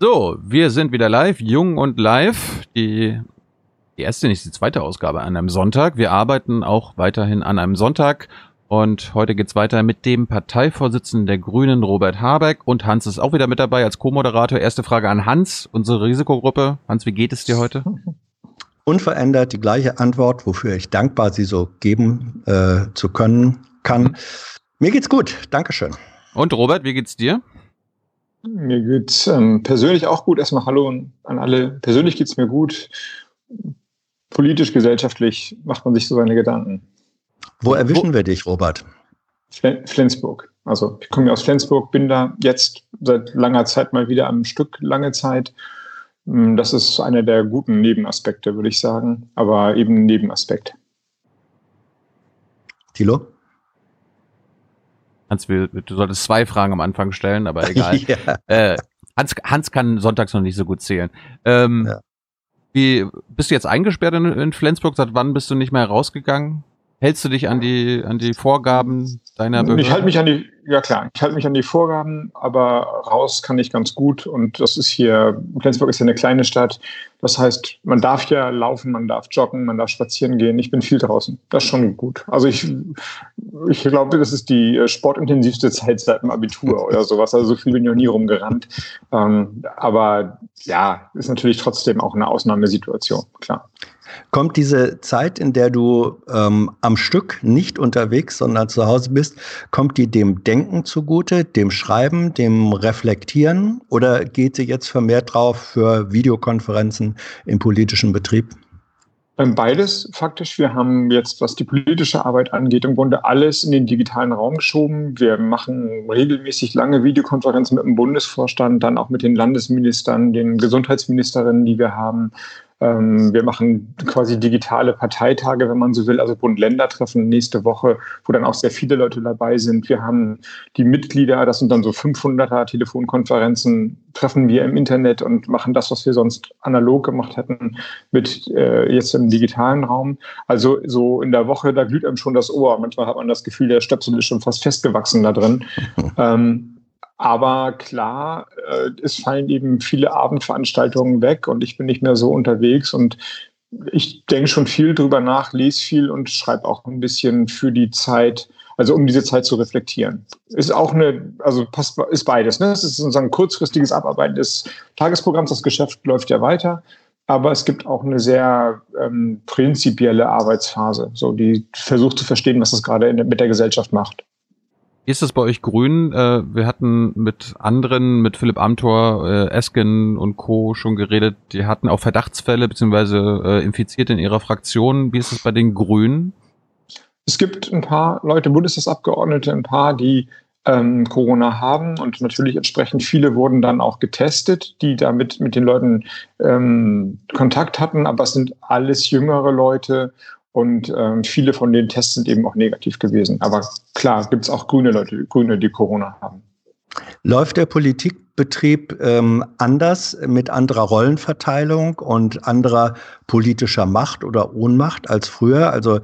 So, wir sind wieder live, jung und live. Die, die erste, nicht die zweite Ausgabe an einem Sonntag. Wir arbeiten auch weiterhin an einem Sonntag. Und heute geht's weiter mit dem Parteivorsitzenden der Grünen, Robert Habeck. Und Hans ist auch wieder mit dabei als Co-Moderator. Erste Frage an Hans, unsere Risikogruppe. Hans, wie geht es dir heute? Unverändert die gleiche Antwort, wofür ich dankbar sie so geben äh, zu können kann. Mhm. Mir geht's gut. Dankeschön. Und Robert, wie geht's dir? Mir geht's ähm, persönlich auch gut. Erstmal Hallo an alle. Persönlich geht's mir gut. Politisch, gesellschaftlich macht man sich so seine Gedanken. Wo erwischen Wo? wir dich, Robert? Flensburg. Also ich komme ja aus Flensburg, bin da jetzt seit langer Zeit mal wieder am Stück, lange Zeit. Hm, das ist einer der guten Nebenaspekte, würde ich sagen, aber eben ein Nebenaspekt. Thilo? Hans, will, du solltest zwei Fragen am Anfang stellen, aber egal. ja. äh, Hans, Hans kann sonntags noch nicht so gut zählen. Ähm, ja. Wie bist du jetzt eingesperrt in, in Flensburg? Seit wann bist du nicht mehr rausgegangen? Hältst du dich an die, an die Vorgaben deiner Behörde? Ich halte mich an die, ja klar, ich halte mich an die Vorgaben, aber raus kann ich ganz gut. Und das ist hier, Flensburg ist ja eine kleine Stadt. Das heißt, man darf ja laufen, man darf joggen, man darf spazieren gehen. Ich bin viel draußen. Das ist schon gut. Also ich, ich glaube, das ist die sportintensivste Zeit seit dem Abitur oder sowas. Also so viel bin ich noch nie rumgerannt. Ähm, aber ja, ist natürlich trotzdem auch eine Ausnahmesituation, klar. Kommt diese Zeit, in der du ähm, am Stück nicht unterwegs, sondern zu Hause bist, kommt die dem Denken zugute, dem Schreiben, dem Reflektieren oder geht sie jetzt vermehrt drauf für Videokonferenzen im politischen Betrieb? Ähm, beides faktisch. Wir haben jetzt, was die politische Arbeit angeht, im Grunde alles in den digitalen Raum geschoben. Wir machen regelmäßig lange Videokonferenzen mit dem Bundesvorstand, dann auch mit den Landesministern, den Gesundheitsministerinnen, die wir haben. Ähm, wir machen quasi digitale Parteitage, wenn man so will, also Bund-Länder-Treffen nächste Woche, wo dann auch sehr viele Leute dabei sind. Wir haben die Mitglieder, das sind dann so 500er Telefonkonferenzen, treffen wir im Internet und machen das, was wir sonst analog gemacht hätten, mit äh, jetzt im digitalen Raum. Also so in der Woche, da glüht einem schon das Ohr. Manchmal hat man das Gefühl, der Stöpsel ist schon fast festgewachsen da drin. ähm, aber klar, äh, es fallen eben viele Abendveranstaltungen weg und ich bin nicht mehr so unterwegs und ich denke schon viel drüber nach, lese viel und schreibe auch ein bisschen für die Zeit, also um diese Zeit zu reflektieren. Ist auch eine, also passt, ist beides. Ne? Es ist sozusagen kurzfristiges Abarbeiten des Tagesprogramms, das Geschäft läuft ja weiter, aber es gibt auch eine sehr ähm, prinzipielle Arbeitsphase, so die versucht zu verstehen, was das gerade der, mit der Gesellschaft macht. Ist das bei euch grün? Äh, wir hatten mit anderen, mit Philipp Amthor, äh, Esken und Co. schon geredet. Die hatten auch Verdachtsfälle beziehungsweise äh, Infizierte in ihrer Fraktion. Wie ist es bei den Grünen? Es gibt ein paar Leute, Bundestagsabgeordnete, ein paar, die ähm, Corona haben und natürlich entsprechend viele wurden dann auch getestet, die damit mit den Leuten ähm, Kontakt hatten, aber es sind alles jüngere Leute und ähm, viele von den Tests sind eben auch negativ gewesen. Aber klar, gibt es auch grüne Leute, Grüne, die Corona haben. Läuft der Politikbetrieb ähm, anders mit anderer Rollenverteilung und anderer politischer Macht oder Ohnmacht als früher? Also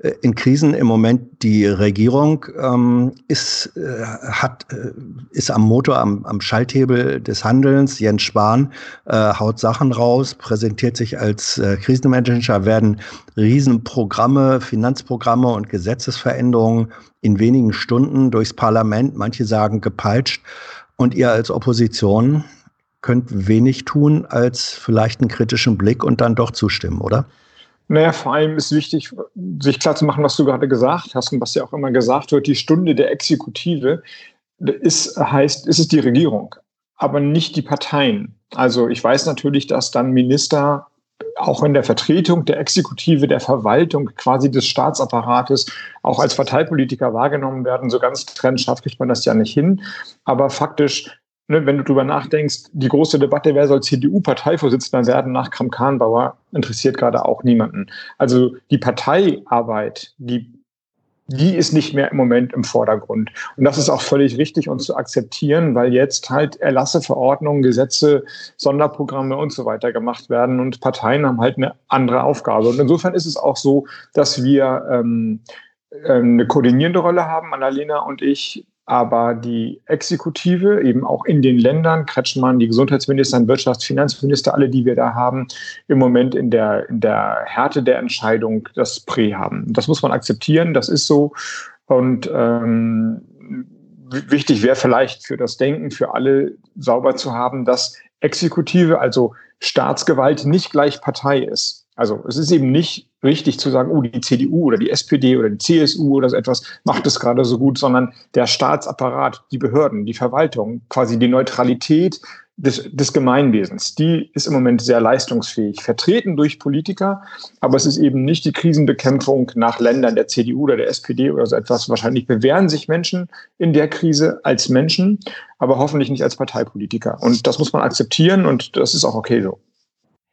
äh, in Krisen im Moment die Regierung ähm, ist, äh, hat, äh, ist am Motor, am, am Schalthebel des Handelns. Jens Spahn äh, haut Sachen raus, präsentiert sich als äh, Krisenmanager, werden Riesenprogramme, Finanzprogramme und Gesetzesveränderungen in wenigen Stunden durchs Parlament, manche sagen gepeitscht. Und ihr als Opposition könnt wenig tun, als vielleicht einen kritischen Blick und dann doch zustimmen, oder? Naja, vor allem ist wichtig, sich klar zu machen, was du gerade gesagt hast und was ja auch immer gesagt wird, die Stunde der Exekutive ist, heißt, ist es die Regierung, aber nicht die Parteien. Also ich weiß natürlich, dass dann Minister auch in der Vertretung der Exekutive, der Verwaltung, quasi des Staatsapparates auch als Parteipolitiker wahrgenommen werden. So ganz trennscharf kriegt man das ja nicht hin. Aber faktisch, ne, wenn du drüber nachdenkst, die große Debatte, wer soll CDU-Parteivorsitzender werden nach Kram-Karrenbauer, interessiert gerade auch niemanden. Also die Parteiarbeit, die die ist nicht mehr im Moment im Vordergrund. Und das ist auch völlig richtig und zu akzeptieren, weil jetzt halt Erlasse, Verordnungen, Gesetze, Sonderprogramme und so weiter gemacht werden und Parteien haben halt eine andere Aufgabe. Und insofern ist es auch so, dass wir ähm, ähm eine koordinierende Rolle haben, Annalena und ich, aber die Exekutive eben auch in den Ländern, Kretschmann, die Gesundheitsminister, Wirtschafts-, Finanzminister, alle, die wir da haben, im Moment in der, in der Härte der Entscheidung das Prä haben. Das muss man akzeptieren, das ist so. Und ähm, wichtig wäre vielleicht für das Denken, für alle sauber zu haben, dass Exekutive, also Staatsgewalt, nicht gleich Partei ist. Also es ist eben nicht richtig zu sagen, oh, die CDU oder die SPD oder die CSU oder so etwas macht es gerade so gut, sondern der Staatsapparat, die Behörden, die Verwaltung, quasi die Neutralität des, des Gemeinwesens, die ist im Moment sehr leistungsfähig, vertreten durch Politiker, aber es ist eben nicht die Krisenbekämpfung nach Ländern der CDU oder der SPD oder so etwas. Wahrscheinlich bewähren sich Menschen in der Krise als Menschen, aber hoffentlich nicht als Parteipolitiker. Und das muss man akzeptieren und das ist auch okay so.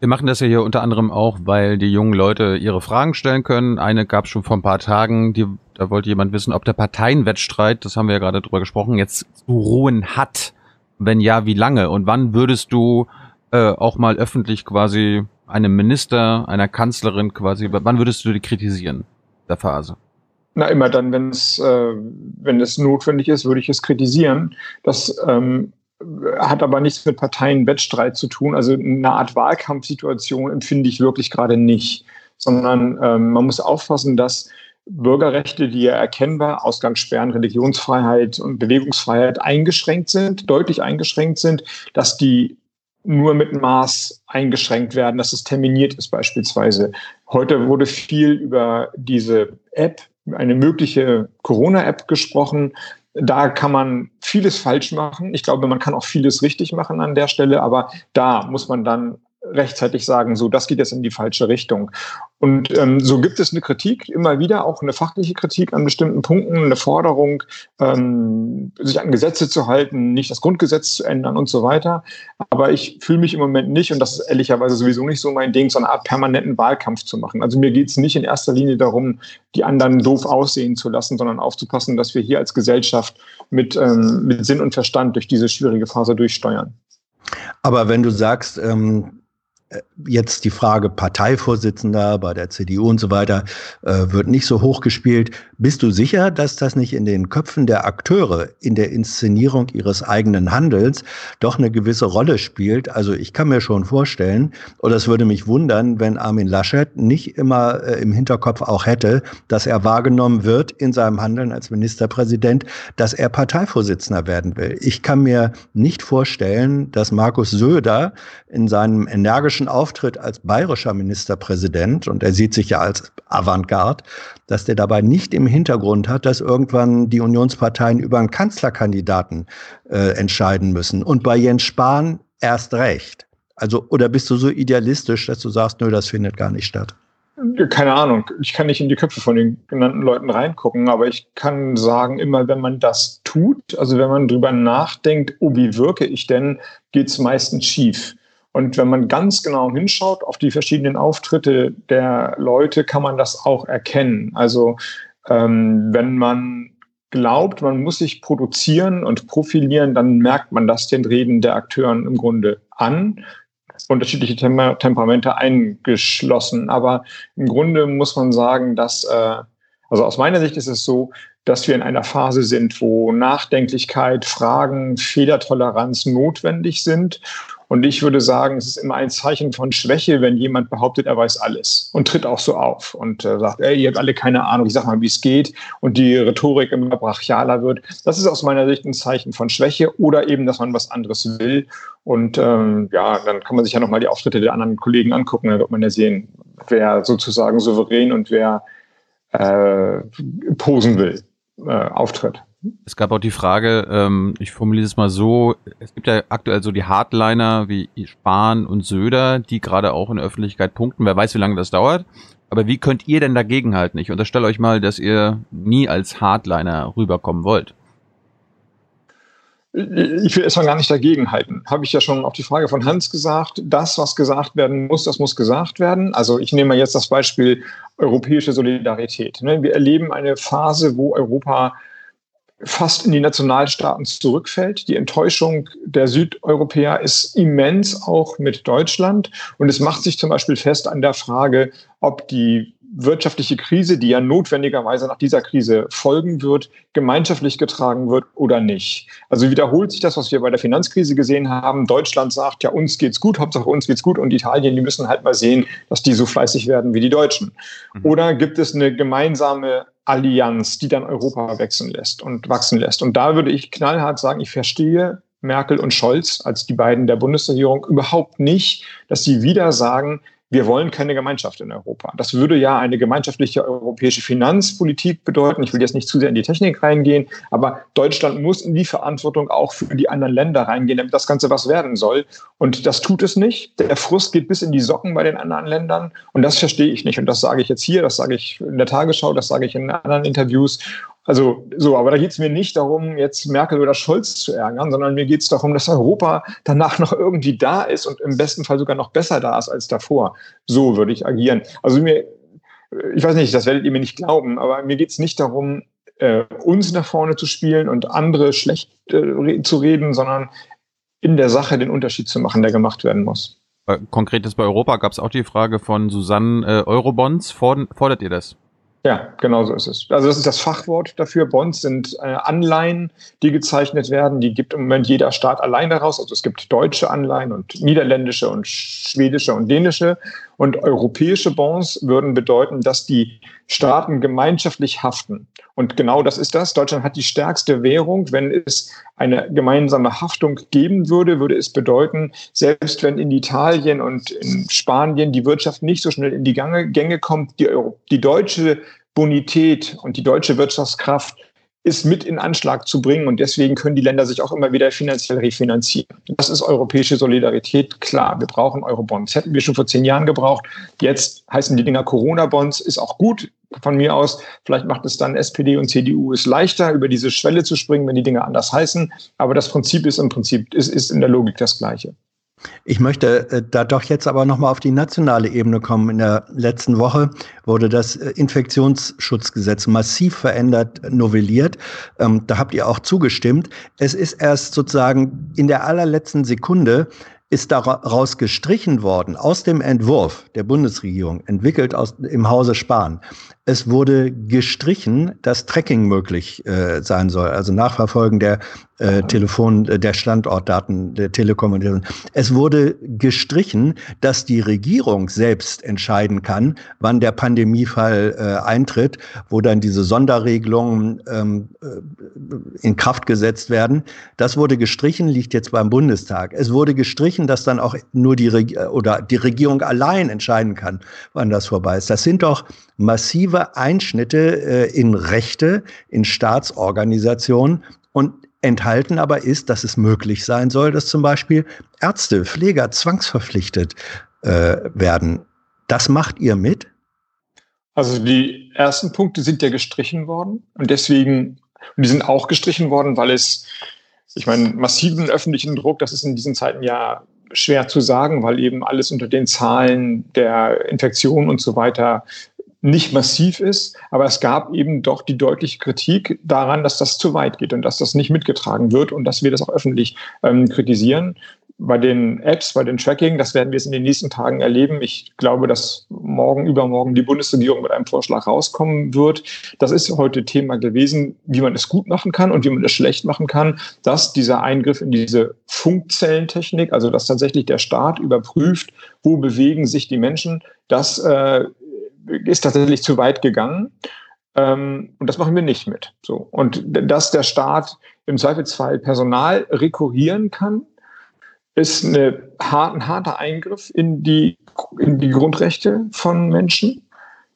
Wir machen das ja hier unter anderem auch, weil die jungen Leute ihre Fragen stellen können. Eine gab es schon vor ein paar Tagen, die, da wollte jemand wissen, ob der Parteienwettstreit, das haben wir ja gerade drüber gesprochen, jetzt zu ruhen hat. Wenn ja, wie lange? Und wann würdest du äh, auch mal öffentlich quasi einem Minister, einer Kanzlerin quasi, wann würdest du die kritisieren, der Phase? Na, immer dann, wenn es, äh, wenn es notwendig ist, würde ich es kritisieren. Das ähm, hat aber nichts mit Parteienwettstreit zu tun. Also eine Art Wahlkampfsituation empfinde ich wirklich gerade nicht, sondern ähm, man muss aufpassen, dass Bürgerrechte, die ja erkennbar, Ausgangssperren, Religionsfreiheit und Bewegungsfreiheit eingeschränkt sind, deutlich eingeschränkt sind, dass die nur mit Maß eingeschränkt werden, dass es terminiert ist beispielsweise. Heute wurde viel über diese App, eine mögliche Corona-App gesprochen da kann man vieles falsch machen. Ich glaube, man kann auch vieles richtig machen an der Stelle, aber da muss man dann rechtzeitig sagen, so, das geht jetzt in die falsche Richtung. Und ähm, so gibt es eine Kritik, immer wieder auch eine fachliche Kritik an bestimmten Punkten, eine Forderung, ähm, sich an Gesetze zu halten, nicht das Grundgesetz zu ändern und so weiter. Aber ich fühle mich im Moment nicht, und das ist ehrlicherweise sowieso nicht so mein Ding, so eine Art permanenten Wahlkampf zu machen. Also mir geht es nicht in erster Linie darum, die anderen doof aussehen zu lassen, sondern aufzupassen, dass wir hier als Gesellschaft mit, ähm, mit Sinn und Verstand durch diese schwierige Phase durchsteuern. Aber wenn du sagst, ähm, jetzt die Frage Parteivorsitzender bei der CDU und so weiter äh, wird nicht so hoch gespielt. Bist du sicher, dass das nicht in den Köpfen der Akteure in der Inszenierung ihres eigenen Handelns doch eine gewisse Rolle spielt? Also ich kann mir schon vorstellen, oder es würde mich wundern, wenn Armin Laschet nicht immer äh, im Hinterkopf auch hätte, dass er wahrgenommen wird in seinem Handeln als Ministerpräsident, dass er Parteivorsitzender werden will. Ich kann mir nicht vorstellen, dass Markus Söder in seinem energischen bayerischen Auftritt als bayerischer Ministerpräsident, und er sieht sich ja als Avantgarde, dass der dabei nicht im Hintergrund hat, dass irgendwann die Unionsparteien über einen Kanzlerkandidaten äh, entscheiden müssen. Und bei Jens Spahn erst recht. Also, oder bist du so idealistisch, dass du sagst, nö, das findet gar nicht statt? Keine Ahnung. Ich kann nicht in die Köpfe von den genannten Leuten reingucken, aber ich kann sagen, immer wenn man das tut, also wenn man drüber nachdenkt, oh, wie wirke ich denn, geht es meistens schief. Und wenn man ganz genau hinschaut auf die verschiedenen Auftritte der Leute, kann man das auch erkennen. Also ähm, wenn man glaubt, man muss sich produzieren und profilieren, dann merkt man das den Reden der Akteuren im Grunde an. Unterschiedliche Tem Temperamente eingeschlossen. Aber im Grunde muss man sagen, dass, äh, also aus meiner Sicht ist es so, dass wir in einer Phase sind, wo Nachdenklichkeit, Fragen, Fehlertoleranz notwendig sind und ich würde sagen, es ist immer ein Zeichen von Schwäche, wenn jemand behauptet, er weiß alles und tritt auch so auf und äh, sagt, ey, ihr habt alle keine Ahnung, ich sag mal, wie es geht und die Rhetorik immer brachialer wird. Das ist aus meiner Sicht ein Zeichen von Schwäche oder eben, dass man was anderes will. Und ähm, ja, dann kann man sich ja nochmal die Auftritte der anderen Kollegen angucken, dann wird man ja sehen, wer sozusagen souverän und wer äh, posen will, äh, auftritt. Es gab auch die Frage, ähm, ich formuliere es mal so, es gibt ja aktuell so die Hardliner wie Spahn und Söder, die gerade auch in der Öffentlichkeit punkten. Wer weiß, wie lange das dauert. Aber wie könnt ihr denn dagegenhalten? Ich unterstelle euch mal, dass ihr nie als Hardliner rüberkommen wollt. ich will erstmal gar nicht dagegen halten. Habe ich ja schon auf die Frage von Hans gesagt. Das, was gesagt werden muss, das muss gesagt werden. Also ich nehme jetzt das Beispiel europäische Solidarität. Ne? Wir erleben eine Phase, wo Europa fast in die Nationalstaaten zurückfällt. Die Enttäuschung der Südeuropäer ist immens, auch mit Deutschland. Und es macht sich zum Beispiel fest an der Frage, ob die wirtschaftliche Krise, die ja notwendigerweise nach dieser Krise folgen wird, gemeinschaftlich getragen wird oder nicht. Also wiederholt sich das, was wir bei der Finanzkrise gesehen haben. Deutschland sagt, ja, uns geht's gut, Hauptsache uns geht's gut und Italien, die müssen halt mal sehen, dass die so fleißig werden wie die Deutschen. Mhm. Oder gibt es eine gemeinsame Allianz, die dann Europa wechseln lässt und wachsen lässt? Und da würde ich knallhart sagen, ich verstehe Merkel und Scholz als die beiden der Bundesregierung überhaupt nicht, dass sie wieder sagen, wir wollen keine Gemeinschaft in Europa. Das würde ja eine gemeinschaftliche europäische Finanzpolitik bedeuten. Ich will jetzt nicht zu sehr in die Technik reingehen, aber Deutschland muss in die Verantwortung auch für die anderen Länder reingehen, damit das Ganze was werden soll. Und das tut es nicht. Der Frust geht bis in die Socken bei den anderen Ländern. Und das verstehe ich nicht. Und das sage ich jetzt hier, das sage ich in der Tagesschau, das sage ich in anderen Interviews. Also so, aber da geht es mir nicht darum, jetzt Merkel oder Scholz zu ärgern, sondern mir geht es darum, dass Europa danach noch irgendwie da ist und im besten Fall sogar noch besser da ist als davor. So würde ich agieren. Also mir, ich weiß nicht, das werdet ihr mir nicht glauben, aber mir geht es nicht darum, äh, uns nach vorne zu spielen und andere schlecht äh, zu reden, sondern in der Sache den Unterschied zu machen, der gemacht werden muss. Konkret bei Europa gab es auch die Frage von Susanne äh, Eurobonds. Fordert ihr das? Ja, genau so ist es. Also das ist das Fachwort dafür. Bonds sind äh, Anleihen, die gezeichnet werden. Die gibt im Moment jeder Staat allein daraus. Also es gibt deutsche Anleihen und niederländische und schwedische und dänische. Und europäische Bonds würden bedeuten, dass die Staaten gemeinschaftlich haften. Und genau das ist das. Deutschland hat die stärkste Währung. Wenn es eine gemeinsame Haftung geben würde, würde es bedeuten, selbst wenn in Italien und in Spanien die Wirtschaft nicht so schnell in die Gänge kommt, die, die deutsche Bonität und die deutsche Wirtschaftskraft ist mit in Anschlag zu bringen. Und deswegen können die Länder sich auch immer wieder finanziell refinanzieren. Das ist europäische Solidarität. Klar, wir brauchen Eurobonds. Hätten wir schon vor zehn Jahren gebraucht. Jetzt heißen die Dinger Corona-Bonds. Ist auch gut von mir aus. Vielleicht macht es dann SPD und CDU es leichter, über diese Schwelle zu springen, wenn die Dinge anders heißen. Aber das Prinzip ist im Prinzip, ist, ist in der Logik das Gleiche. Ich möchte äh, da doch jetzt aber nochmal auf die nationale Ebene kommen. In der letzten Woche wurde das äh, Infektionsschutzgesetz massiv verändert, novelliert. Ähm, da habt ihr auch zugestimmt. Es ist erst sozusagen in der allerletzten Sekunde ist daraus gestrichen worden aus dem Entwurf der Bundesregierung, entwickelt aus, im Hause Spahn, es wurde gestrichen, dass Tracking möglich äh, sein soll, also Nachverfolgen der äh, Telefon, äh, der Standortdaten der Telekommunikation. Es wurde gestrichen, dass die Regierung selbst entscheiden kann, wann der Pandemiefall äh, eintritt, wo dann diese Sonderregelungen ähm, äh, in Kraft gesetzt werden. Das wurde gestrichen, liegt jetzt beim Bundestag. Es wurde gestrichen, dass dann auch nur die Reg oder die Regierung allein entscheiden kann, wann das vorbei ist. Das sind doch massive Einschnitte äh, in Rechte, in Staatsorganisationen und enthalten aber ist, dass es möglich sein soll, dass zum Beispiel Ärzte, Pfleger zwangsverpflichtet äh, werden. Das macht ihr mit? Also die ersten Punkte sind ja gestrichen worden und deswegen, und die sind auch gestrichen worden, weil es, ich meine, massiven öffentlichen Druck, das ist in diesen Zeiten ja schwer zu sagen, weil eben alles unter den Zahlen der Infektionen und so weiter nicht massiv ist, aber es gab eben doch die deutliche Kritik daran, dass das zu weit geht und dass das nicht mitgetragen wird und dass wir das auch öffentlich ähm, kritisieren. Bei den Apps, bei den Tracking, das werden wir es in den nächsten Tagen erleben. Ich glaube, dass morgen, übermorgen die Bundesregierung mit einem Vorschlag rauskommen wird. Das ist heute Thema gewesen, wie man es gut machen kann und wie man es schlecht machen kann, dass dieser Eingriff in diese Funkzellentechnik, also dass tatsächlich der Staat überprüft, wo bewegen sich die Menschen, das äh, ist tatsächlich zu weit gegangen. Ähm, und das machen wir nicht mit. So. Und dass der Staat im Zweifelsfall Personal rekurrieren kann, ist eine, ein harter Eingriff in die, in die Grundrechte von Menschen.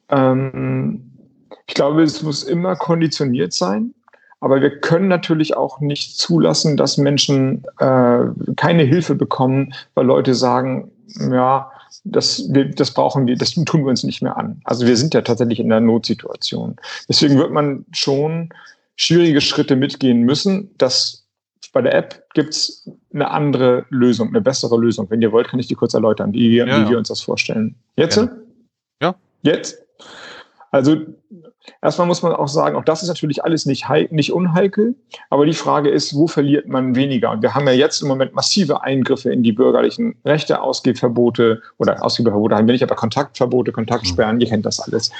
Ähm, ich glaube, es muss immer konditioniert sein. Aber wir können natürlich auch nicht zulassen, dass Menschen äh, keine Hilfe bekommen, weil Leute sagen, ja, das, wir, das brauchen wir, das tun wir uns nicht mehr an. Also wir sind ja tatsächlich in einer Notsituation. Deswegen wird man schon schwierige Schritte mitgehen müssen. Das bei der App gibt es eine andere Lösung, eine bessere Lösung. Wenn ihr wollt, kann ich die kurz erläutern, wie, ja, wie ja. wir uns das vorstellen. Jetzt? Ja. Jetzt? Also erstmal muss man auch sagen, auch das ist natürlich alles nicht, nicht unheikel, aber die Frage ist, wo verliert man weniger? Und wir haben ja jetzt im Moment massive Eingriffe in die bürgerlichen Rechte, Ausgehverbote oder Ausgehverbote haben wir nicht, aber Kontaktverbote, Kontaktsperren, ihr kennt das alles.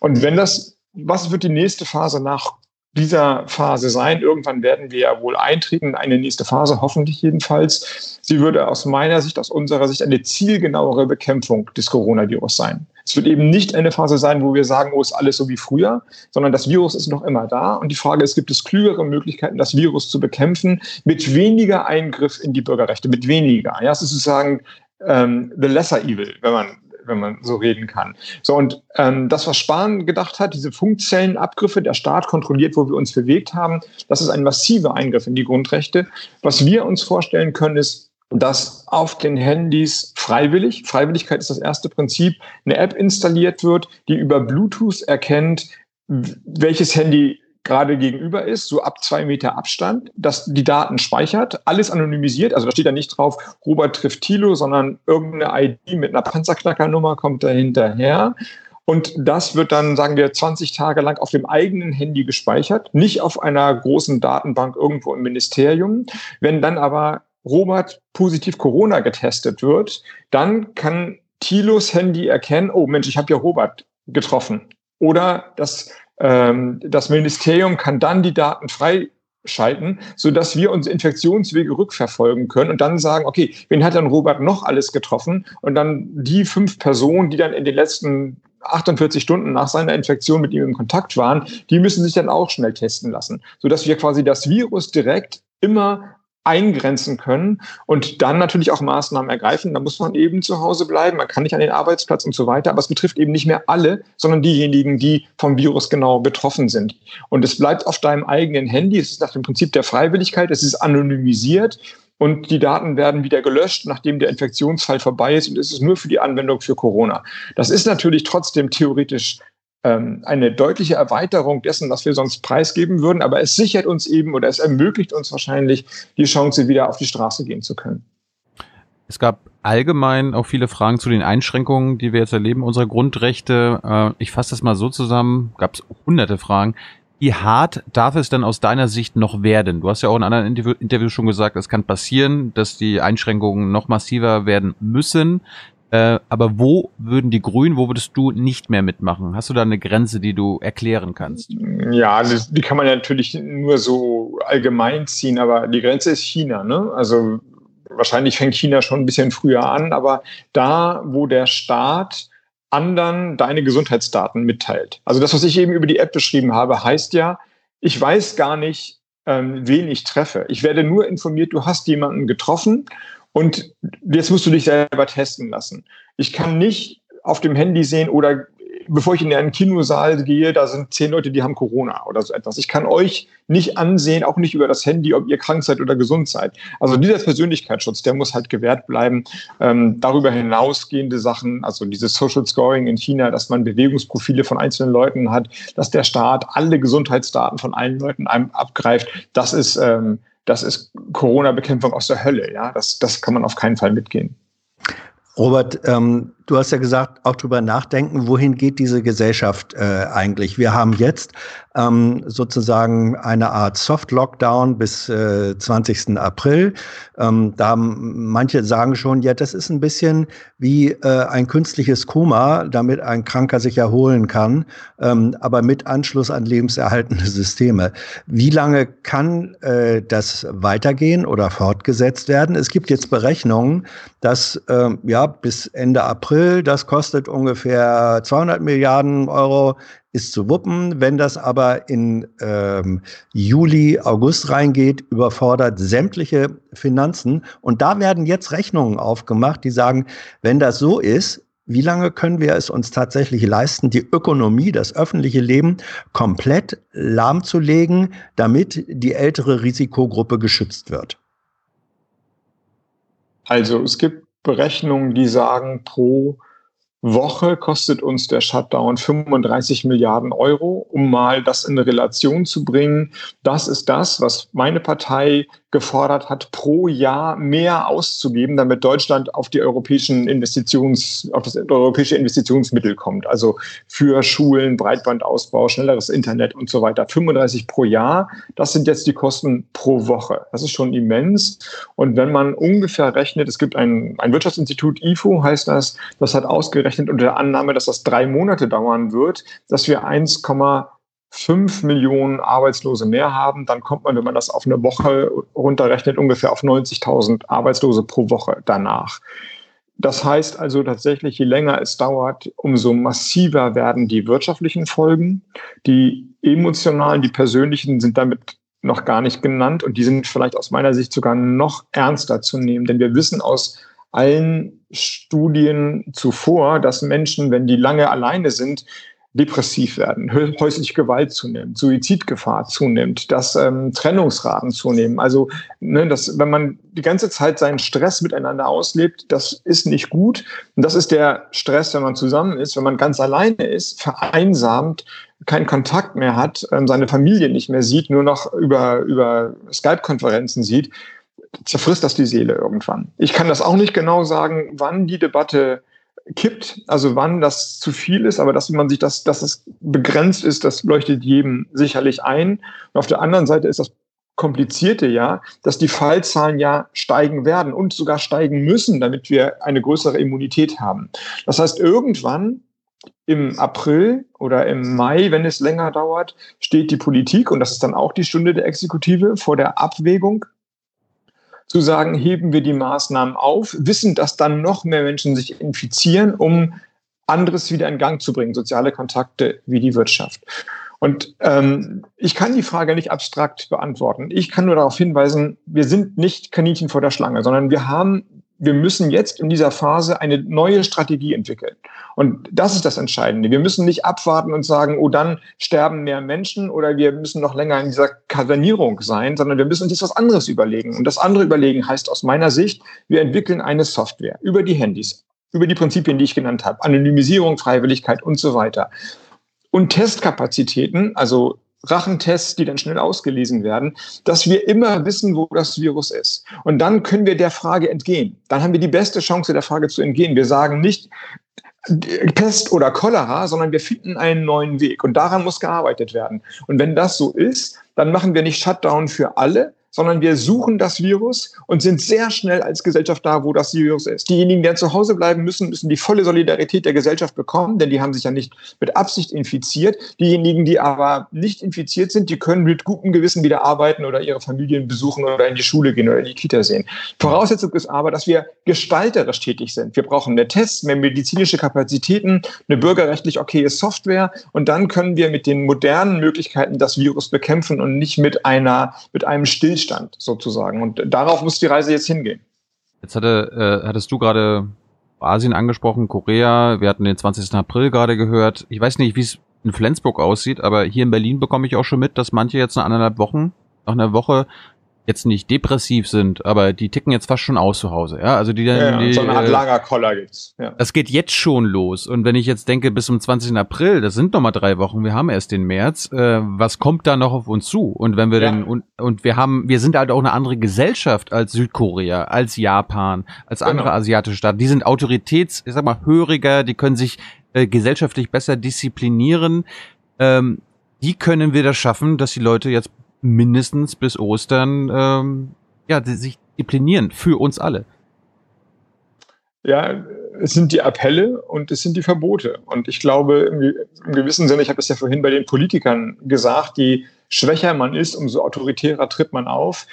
Und wenn das, was wird die nächste Phase nach dieser Phase sein. Irgendwann werden wir ja wohl eintreten in eine nächste Phase, hoffentlich jedenfalls. Sie würde aus meiner Sicht, aus unserer Sicht eine zielgenauere Bekämpfung des Coronavirus sein. Es wird eben nicht eine Phase sein, wo wir sagen, oh, ist alles so wie früher, sondern das Virus ist noch immer da. Und die Frage ist, gibt es klügere Möglichkeiten, das Virus zu bekämpfen mit weniger Eingriff in die Bürgerrechte, mit weniger. Ja, es ist sozusagen ähm, the lesser evil, wenn man wenn man so reden kann. So, und ähm, das, was Spahn gedacht hat, diese Funkzellenabgriffe, der Staat kontrolliert, wo wir uns bewegt haben, das ist ein massiver Eingriff in die Grundrechte. Was wir uns vorstellen können, ist, dass auf den Handys freiwillig, Freiwilligkeit ist das erste Prinzip, eine App installiert wird, die über Bluetooth erkennt, welches Handy gerade gegenüber ist, so ab zwei Meter Abstand, dass die Daten speichert, alles anonymisiert, also da steht da nicht drauf, Robert trifft Thilo, sondern irgendeine ID mit einer Panzerknackernummer kommt da hinterher. Und das wird dann, sagen wir, 20 Tage lang auf dem eigenen Handy gespeichert, nicht auf einer großen Datenbank irgendwo im Ministerium. Wenn dann aber Robert positiv Corona getestet wird, dann kann Thilos Handy erkennen, oh Mensch, ich habe ja Robert getroffen. Oder das, das Ministerium kann dann die Daten freischalten, sodass wir unsere Infektionswege rückverfolgen können und dann sagen, okay, wen hat dann Robert noch alles getroffen? Und dann die fünf Personen, die dann in den letzten 48 Stunden nach seiner Infektion mit ihm in Kontakt waren, die müssen sich dann auch schnell testen lassen, sodass wir quasi das Virus direkt immer eingrenzen können und dann natürlich auch Maßnahmen ergreifen. Da muss man eben zu Hause bleiben, man kann nicht an den Arbeitsplatz und so weiter, aber es betrifft eben nicht mehr alle, sondern diejenigen, die vom Virus genau betroffen sind. Und es bleibt auf deinem eigenen Handy, es ist nach dem Prinzip der Freiwilligkeit, es ist anonymisiert und die Daten werden wieder gelöscht, nachdem der Infektionsfall vorbei ist und es ist nur für die Anwendung für Corona. Das ist natürlich trotzdem theoretisch eine deutliche Erweiterung dessen, was wir sonst preisgeben würden, aber es sichert uns eben oder es ermöglicht uns wahrscheinlich die Chance, wieder auf die Straße gehen zu können. Es gab allgemein auch viele Fragen zu den Einschränkungen, die wir jetzt erleben, unserer Grundrechte. Äh, ich fasse das mal so zusammen, gab es hunderte Fragen. Wie hart darf es denn aus deiner Sicht noch werden? Du hast ja auch in anderen Interview Interviews schon gesagt, es kann passieren, dass die Einschränkungen noch massiver werden müssen. Äh, aber wo würden die Grünen, wo würdest du nicht mehr mitmachen? Hast du da eine Grenze, die du erklären kannst? Ja, also die kann man ja natürlich nur so allgemein ziehen, aber die Grenze ist China. Ne? Also wahrscheinlich fängt China schon ein bisschen früher an, aber da, wo der Staat anderen deine Gesundheitsdaten mitteilt. Also das, was ich eben über die App beschrieben habe, heißt ja, ich weiß gar nicht, ähm, wen ich treffe. Ich werde nur informiert, du hast jemanden getroffen und jetzt musst du dich selber testen lassen. Ich kann nicht auf dem Handy sehen oder bevor ich in einen Kinosaal gehe, da sind zehn Leute, die haben Corona oder so etwas. Ich kann euch nicht ansehen, auch nicht über das Handy, ob ihr krank seid oder gesund seid. Also dieser Persönlichkeitsschutz, der muss halt gewährt bleiben. Ähm, darüber hinausgehende Sachen, also dieses Social Scoring in China, dass man Bewegungsprofile von einzelnen Leuten hat, dass der Staat alle Gesundheitsdaten von allen Leuten einem abgreift, das ist ähm, das ist Corona-Bekämpfung aus der Hölle. Ja, das, das kann man auf keinen Fall mitgehen. Robert, ähm, du hast ja gesagt, auch drüber nachdenken, wohin geht diese Gesellschaft äh, eigentlich? Wir haben jetzt ähm, sozusagen eine Art Soft-Lockdown bis äh, 20. April. Ähm, da manche sagen schon, ja, das ist ein bisschen wie äh, ein künstliches Koma, damit ein Kranker sich erholen kann, ähm, aber mit Anschluss an lebenserhaltende Systeme. Wie lange kann äh, das weitergehen oder fortgesetzt werden? Es gibt jetzt Berechnungen, dass äh, ja bis Ende April, das kostet ungefähr 200 Milliarden Euro ist zu wuppen. Wenn das aber in ähm, Juli, August reingeht, überfordert sämtliche Finanzen. Und da werden jetzt Rechnungen aufgemacht, die sagen, wenn das so ist, wie lange können wir es uns tatsächlich leisten, die Ökonomie, das öffentliche Leben komplett lahmzulegen, damit die ältere Risikogruppe geschützt wird? Also es gibt Berechnungen, die sagen, pro Woche kostet uns der Shutdown 35 Milliarden Euro. Um mal das in Relation zu bringen, das ist das, was meine Partei gefordert hat, pro Jahr mehr auszugeben, damit Deutschland auf die europäischen Investitions, auf das europäische Investitionsmittel kommt. Also für Schulen, Breitbandausbau, schnelleres Internet und so weiter. 35 pro Jahr. Das sind jetzt die Kosten pro Woche. Das ist schon immens. Und wenn man ungefähr rechnet, es gibt ein, ein Wirtschaftsinstitut, IFO heißt das, das hat ausgerechnet unter der Annahme, dass das drei Monate dauern wird, dass wir 1, 5 Millionen Arbeitslose mehr haben, dann kommt man, wenn man das auf eine Woche runterrechnet, ungefähr auf 90.000 Arbeitslose pro Woche danach. Das heißt also tatsächlich, je länger es dauert, umso massiver werden die wirtschaftlichen Folgen. Die emotionalen, die persönlichen sind damit noch gar nicht genannt und die sind vielleicht aus meiner Sicht sogar noch ernster zu nehmen, denn wir wissen aus allen Studien zuvor, dass Menschen, wenn die lange alleine sind, depressiv werden, häusliche Gewalt zunimmt, Suizidgefahr zunimmt, dass ähm, Trennungsraten zunehmen. Also, ne, dass, wenn man die ganze Zeit seinen Stress miteinander auslebt, das ist nicht gut. Und das ist der Stress, wenn man zusammen ist, wenn man ganz alleine ist, vereinsamt, keinen Kontakt mehr hat, ähm, seine Familie nicht mehr sieht, nur noch über, über Skype-Konferenzen sieht, zerfrisst das die Seele irgendwann. Ich kann das auch nicht genau sagen, wann die Debatte kippt, also wann das zu viel ist, aber dass man sich das, dass es begrenzt ist, das leuchtet jedem sicherlich ein. Und auf der anderen Seite ist das Komplizierte ja, dass die Fallzahlen ja steigen werden und sogar steigen müssen, damit wir eine größere Immunität haben. Das heißt, irgendwann im April oder im Mai, wenn es länger dauert, steht die Politik, und das ist dann auch die Stunde der Exekutive, vor der Abwägung, zu sagen, heben wir die Maßnahmen auf, wissen, dass dann noch mehr Menschen sich infizieren, um anderes wieder in Gang zu bringen, soziale Kontakte wie die Wirtschaft. Und ähm, ich kann die Frage nicht abstrakt beantworten. Ich kann nur darauf hinweisen, wir sind nicht Kaninchen vor der Schlange, sondern wir haben wir müssen jetzt in dieser Phase eine neue Strategie entwickeln. Und das ist das Entscheidende. Wir müssen nicht abwarten und sagen, oh, dann sterben mehr Menschen oder wir müssen noch länger in dieser Kasernierung sein, sondern wir müssen uns jetzt was anderes überlegen. Und das andere überlegen heißt aus meiner Sicht, wir entwickeln eine Software über die Handys, über die Prinzipien, die ich genannt habe, Anonymisierung, Freiwilligkeit und so weiter. Und Testkapazitäten, also Rachentests, die dann schnell ausgelesen werden, dass wir immer wissen, wo das Virus ist. Und dann können wir der Frage entgehen. Dann haben wir die beste Chance, der Frage zu entgehen. Wir sagen nicht Pest oder Cholera, sondern wir finden einen neuen Weg. Und daran muss gearbeitet werden. Und wenn das so ist, dann machen wir nicht Shutdown für alle, sondern wir suchen das Virus und sind sehr schnell als Gesellschaft da, wo das Virus ist. Diejenigen, die zu Hause bleiben müssen, müssen die volle Solidarität der Gesellschaft bekommen, denn die haben sich ja nicht mit Absicht infiziert. Diejenigen, die aber nicht infiziert sind, die können mit gutem Gewissen wieder arbeiten oder ihre Familien besuchen oder in die Schule gehen oder in die Kita sehen. Voraussetzung ist aber, dass wir gestalterisch tätig sind. Wir brauchen mehr Tests, mehr medizinische Kapazitäten, eine bürgerrechtlich okaye Software und dann können wir mit den modernen Möglichkeiten das Virus bekämpfen und nicht mit einer, mit einem Stillstand Stillstand sozusagen. Und darauf muss die Reise jetzt hingehen. Jetzt hatte, äh, hattest du gerade Asien angesprochen, Korea. Wir hatten den 20. April gerade gehört. Ich weiß nicht, wie es in Flensburg aussieht, aber hier in Berlin bekomme ich auch schon mit, dass manche jetzt nach anderthalb Wochen, nach einer Woche jetzt nicht depressiv sind, aber die ticken jetzt fast schon aus zu Hause. Ja, also die, ja, die so eine Art äh, Lagerkoller gibt's. Ja. Das geht jetzt schon los. Und wenn ich jetzt denke, bis zum 20. April, das sind noch mal drei Wochen, wir haben erst den März, äh, was kommt da noch auf uns zu? Und wenn wir ja. denn und, und wir haben, wir sind halt auch eine andere Gesellschaft als Südkorea, als Japan, als andere genau. asiatische Staaten. Die sind autoritäts, ich sag mal, höriger, die können sich äh, gesellschaftlich besser disziplinieren. Ähm, wie können wir das schaffen, dass die Leute jetzt mindestens bis Ostern ähm, ja, sich disziplinieren für uns alle. Ja, es sind die Appelle und es sind die Verbote. Und ich glaube, im, gewissen Sinne, ich habe das ja vorhin bei den Politikern gesagt, je schwächer man ist, umso autoritärer tritt man auf.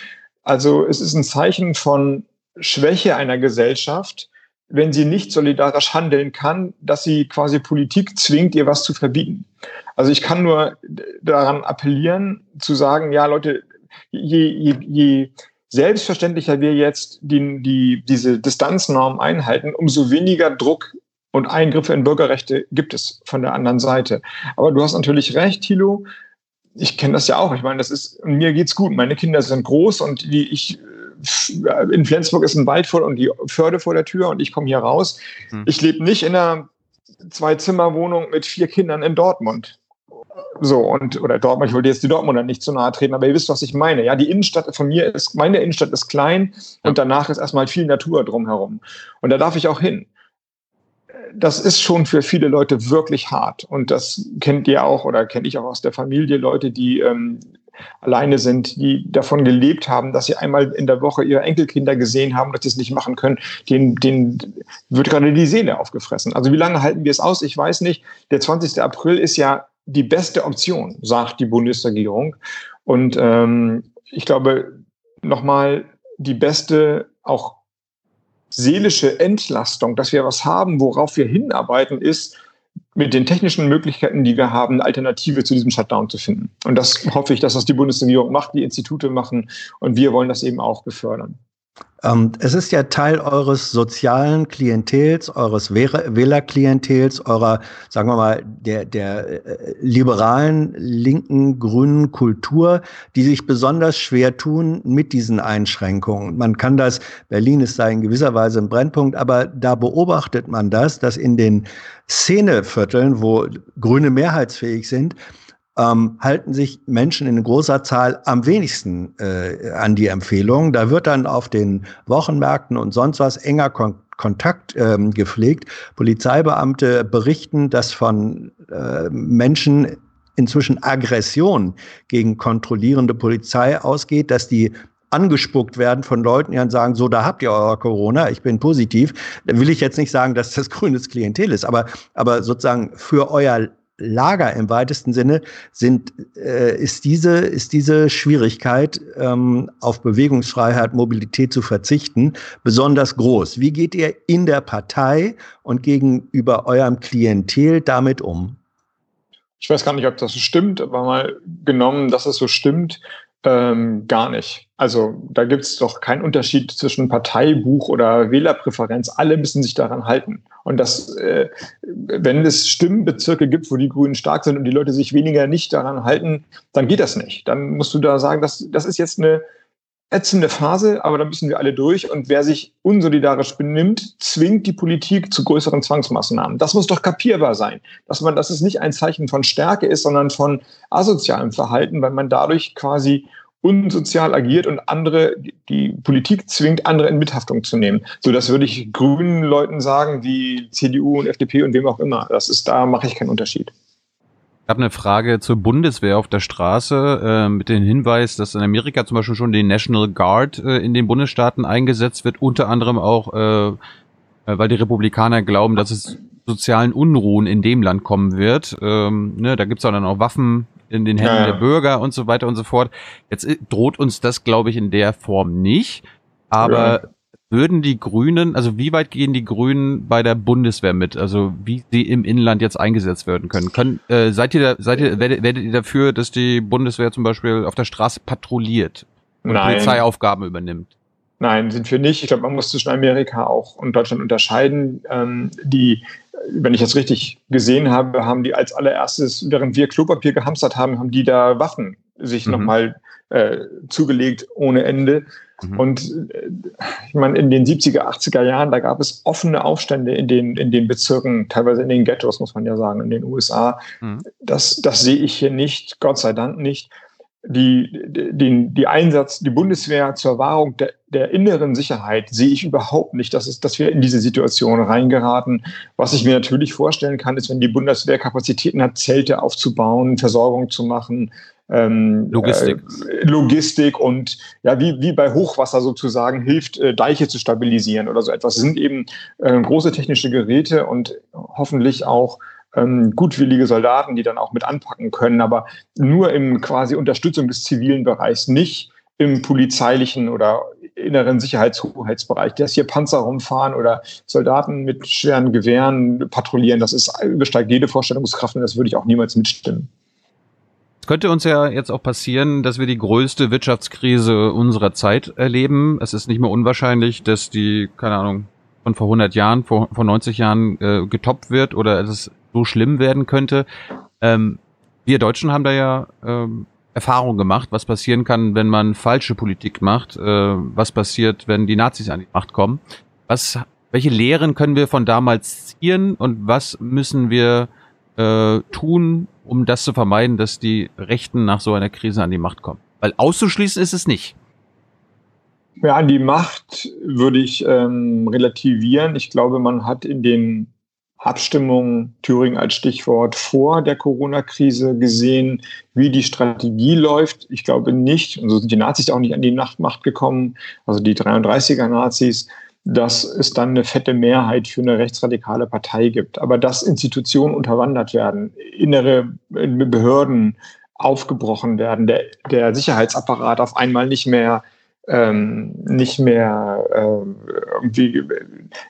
Also es ist ein Zeichen von Schwäche einer Gesellschaft, wenn sie nicht solidarisch handeln kann, dass sie quasi Politik zwingt, ihr was zu verbieten. Also ich kann nur daran appellieren, zu sagen, ja Leute, je, je, je selbstverständlicher wir jetzt die, die, diese Distanznorm einhalten, umso weniger Druck und Eingriffe in Bürgerrechte gibt es von der anderen Seite. Aber du hast natürlich recht, Thilo. Ich kenne das ja auch. Ich meine, das ist, mir geht's gut. Meine Kinder sind groß und die, ich in Flensburg ist ein Wald vor und die Förde vor der Tür und ich komme hier raus. Hm. Ich lebe nicht in einer Zwei-Zimmer-Wohnung mit vier Kindern in Dortmund. So, und, oder Dortmund, ich wollte jetzt die Dortmunder nicht zu nahe treten, aber ihr wisst, was ich meine. Ja, die Innenstadt von mir ist, meine Innenstadt ist klein und danach ist erstmal viel Natur drumherum. Und da darf ich auch hin. Das ist schon für viele Leute wirklich hart. Und das kennt ihr auch oder kenne ich auch aus der Familie, Leute, die ähm, alleine sind, die davon gelebt haben, dass sie einmal in der Woche ihre Enkelkinder gesehen haben, dass sie es nicht machen können, denen, denen wird gerade die Seele aufgefressen. Also wie lange halten wir es aus? Ich weiß nicht. Der 20. April ist ja die beste Option, sagt die Bundesregierung. Und ähm, ich glaube, nochmal die beste auch seelische Entlastung, dass wir was haben, worauf wir hinarbeiten, ist, mit den technischen Möglichkeiten, die wir haben, eine Alternative zu diesem Shutdown zu finden. Und das hoffe ich, dass das die Bundesregierung macht, die Institute machen. Und wir wollen das eben auch befördern. Ähm, es ist ja Teil eures sozialen Klientels, eures Wählerklientels, eurer, sagen wir mal, der, der äh, liberalen, linken, grünen Kultur, die sich besonders schwer tun mit diesen Einschränkungen. Man kann das, Berlin ist da in gewisser Weise ein Brennpunkt, aber da beobachtet man das, dass in den Szenevierteln, wo Grüne mehrheitsfähig sind, ähm, halten sich Menschen in großer Zahl am wenigsten äh, an die Empfehlungen. Da wird dann auf den Wochenmärkten und sonst was enger Kon Kontakt ähm, gepflegt. Polizeibeamte berichten, dass von äh, Menschen inzwischen Aggression gegen kontrollierende Polizei ausgeht, dass die angespuckt werden von Leuten, die dann sagen, so, da habt ihr euer Corona, ich bin positiv. Da will ich jetzt nicht sagen, dass das grünes Klientel ist, aber, aber sozusagen für euer Lager im weitesten Sinne sind, äh, ist, diese, ist diese Schwierigkeit, ähm, auf Bewegungsfreiheit, Mobilität zu verzichten, besonders groß. Wie geht ihr in der Partei und gegenüber eurem Klientel damit um? Ich weiß gar nicht, ob das so stimmt, aber mal genommen, dass es so stimmt, ähm, gar nicht. Also da gibt es doch keinen Unterschied zwischen Parteibuch oder Wählerpräferenz. Alle müssen sich daran halten. Und das, äh, wenn es Stimmenbezirke gibt, wo die Grünen stark sind und die Leute sich weniger nicht daran halten, dann geht das nicht. Dann musst du da sagen, das, das ist jetzt eine ätzende Phase, aber da müssen wir alle durch. Und wer sich unsolidarisch benimmt, zwingt die Politik zu größeren Zwangsmaßnahmen. Das muss doch kapierbar sein, dass man, dass es nicht ein Zeichen von Stärke ist, sondern von asozialem Verhalten, weil man dadurch quasi unsozial agiert und andere, die Politik zwingt, andere in Mithaftung zu nehmen. So, das würde ich grünen Leuten sagen, wie CDU und FDP und wem auch immer. Das ist, da mache ich keinen Unterschied. Ich habe eine Frage zur Bundeswehr auf der Straße äh, mit dem Hinweis, dass in Amerika zum Beispiel schon die National Guard äh, in den Bundesstaaten eingesetzt wird, unter anderem auch, äh, äh weil die Republikaner glauben, dass es sozialen Unruhen in dem Land kommen wird. Ähm, ne, da gibt's auch dann auch Waffen in den Händen ja, der Bürger und so weiter und so fort. Jetzt äh, droht uns das, glaube ich, in der Form nicht. Aber ja. Würden die Grünen, also wie weit gehen die Grünen bei der Bundeswehr mit? Also wie sie im Inland jetzt eingesetzt werden können? können äh, seid ihr, da, seid ihr, werdet, werdet ihr dafür, dass die Bundeswehr zum Beispiel auf der Straße patrouilliert und Nein. Polizeiaufgaben übernimmt? Nein, sind wir nicht. Ich glaube, man muss zwischen Amerika auch und Deutschland unterscheiden. Ähm, die wenn ich das richtig gesehen habe, haben die als allererstes, während wir Klopapier gehamstert haben, haben die da Waffen sich mhm. nochmal äh, zugelegt ohne Ende. Mhm. Und äh, ich meine, in den 70er, 80er Jahren, da gab es offene Aufstände in den, in den Bezirken, teilweise in den Ghettos, muss man ja sagen, in den USA. Mhm. Das, das sehe ich hier nicht, Gott sei Dank nicht die, den, die Einsatz, die Bundeswehr zur Wahrung der, der inneren Sicherheit sehe ich überhaupt nicht, dass, es, dass wir in diese Situation reingeraten. Was ich mir natürlich vorstellen kann, ist, wenn die Bundeswehr Kapazitäten hat, Zelte aufzubauen, Versorgung zu machen, ähm, Logistik. Äh, Logistik und ja, wie, wie bei Hochwasser sozusagen hilft, äh, Deiche zu stabilisieren oder so etwas. Das sind eben äh, große technische Geräte und hoffentlich auch ähm, gutwillige Soldaten, die dann auch mit anpacken können, aber nur im quasi Unterstützung des zivilen Bereichs, nicht im polizeilichen oder inneren Sicherheitshoheitsbereich. Dass hier Panzer rumfahren oder Soldaten mit schweren Gewehren patrouillieren, das ist übersteigt jede Vorstellungskraft und das würde ich auch niemals mitstimmen. Es könnte uns ja jetzt auch passieren, dass wir die größte Wirtschaftskrise unserer Zeit erleben. Es ist nicht mehr unwahrscheinlich, dass die, keine Ahnung, von vor 100 Jahren, vor, vor 90 Jahren äh, getoppt wird oder es so schlimm werden könnte. Ähm, wir Deutschen haben da ja ähm, Erfahrung gemacht, was passieren kann, wenn man falsche Politik macht, äh, was passiert, wenn die Nazis an die Macht kommen. Was welche Lehren können wir von damals ziehen und was müssen wir äh, tun, um das zu vermeiden, dass die Rechten nach so einer Krise an die Macht kommen? Weil auszuschließen ist es nicht. Ja, an die Macht würde ich ähm, relativieren. Ich glaube, man hat in den Abstimmungen Thüringen als Stichwort vor der Corona-Krise gesehen, wie die Strategie läuft. Ich glaube nicht, und so sind die Nazis auch nicht an die Macht gekommen, also die 33er Nazis, dass es dann eine fette Mehrheit für eine rechtsradikale Partei gibt. Aber dass Institutionen unterwandert werden, innere Behörden aufgebrochen werden, der, der Sicherheitsapparat auf einmal nicht mehr ähm, nicht mehr äh, irgendwie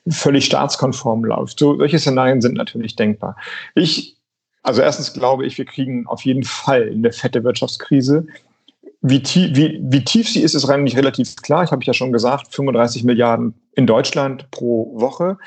völlig staatskonform läuft. So, solche Szenarien sind natürlich denkbar. Ich, also erstens glaube ich, wir kriegen auf jeden Fall eine fette Wirtschaftskrise. Wie tief, wie, wie tief sie ist, ist eigentlich relativ klar. Ich habe ja schon gesagt, 35 Milliarden in Deutschland pro Woche.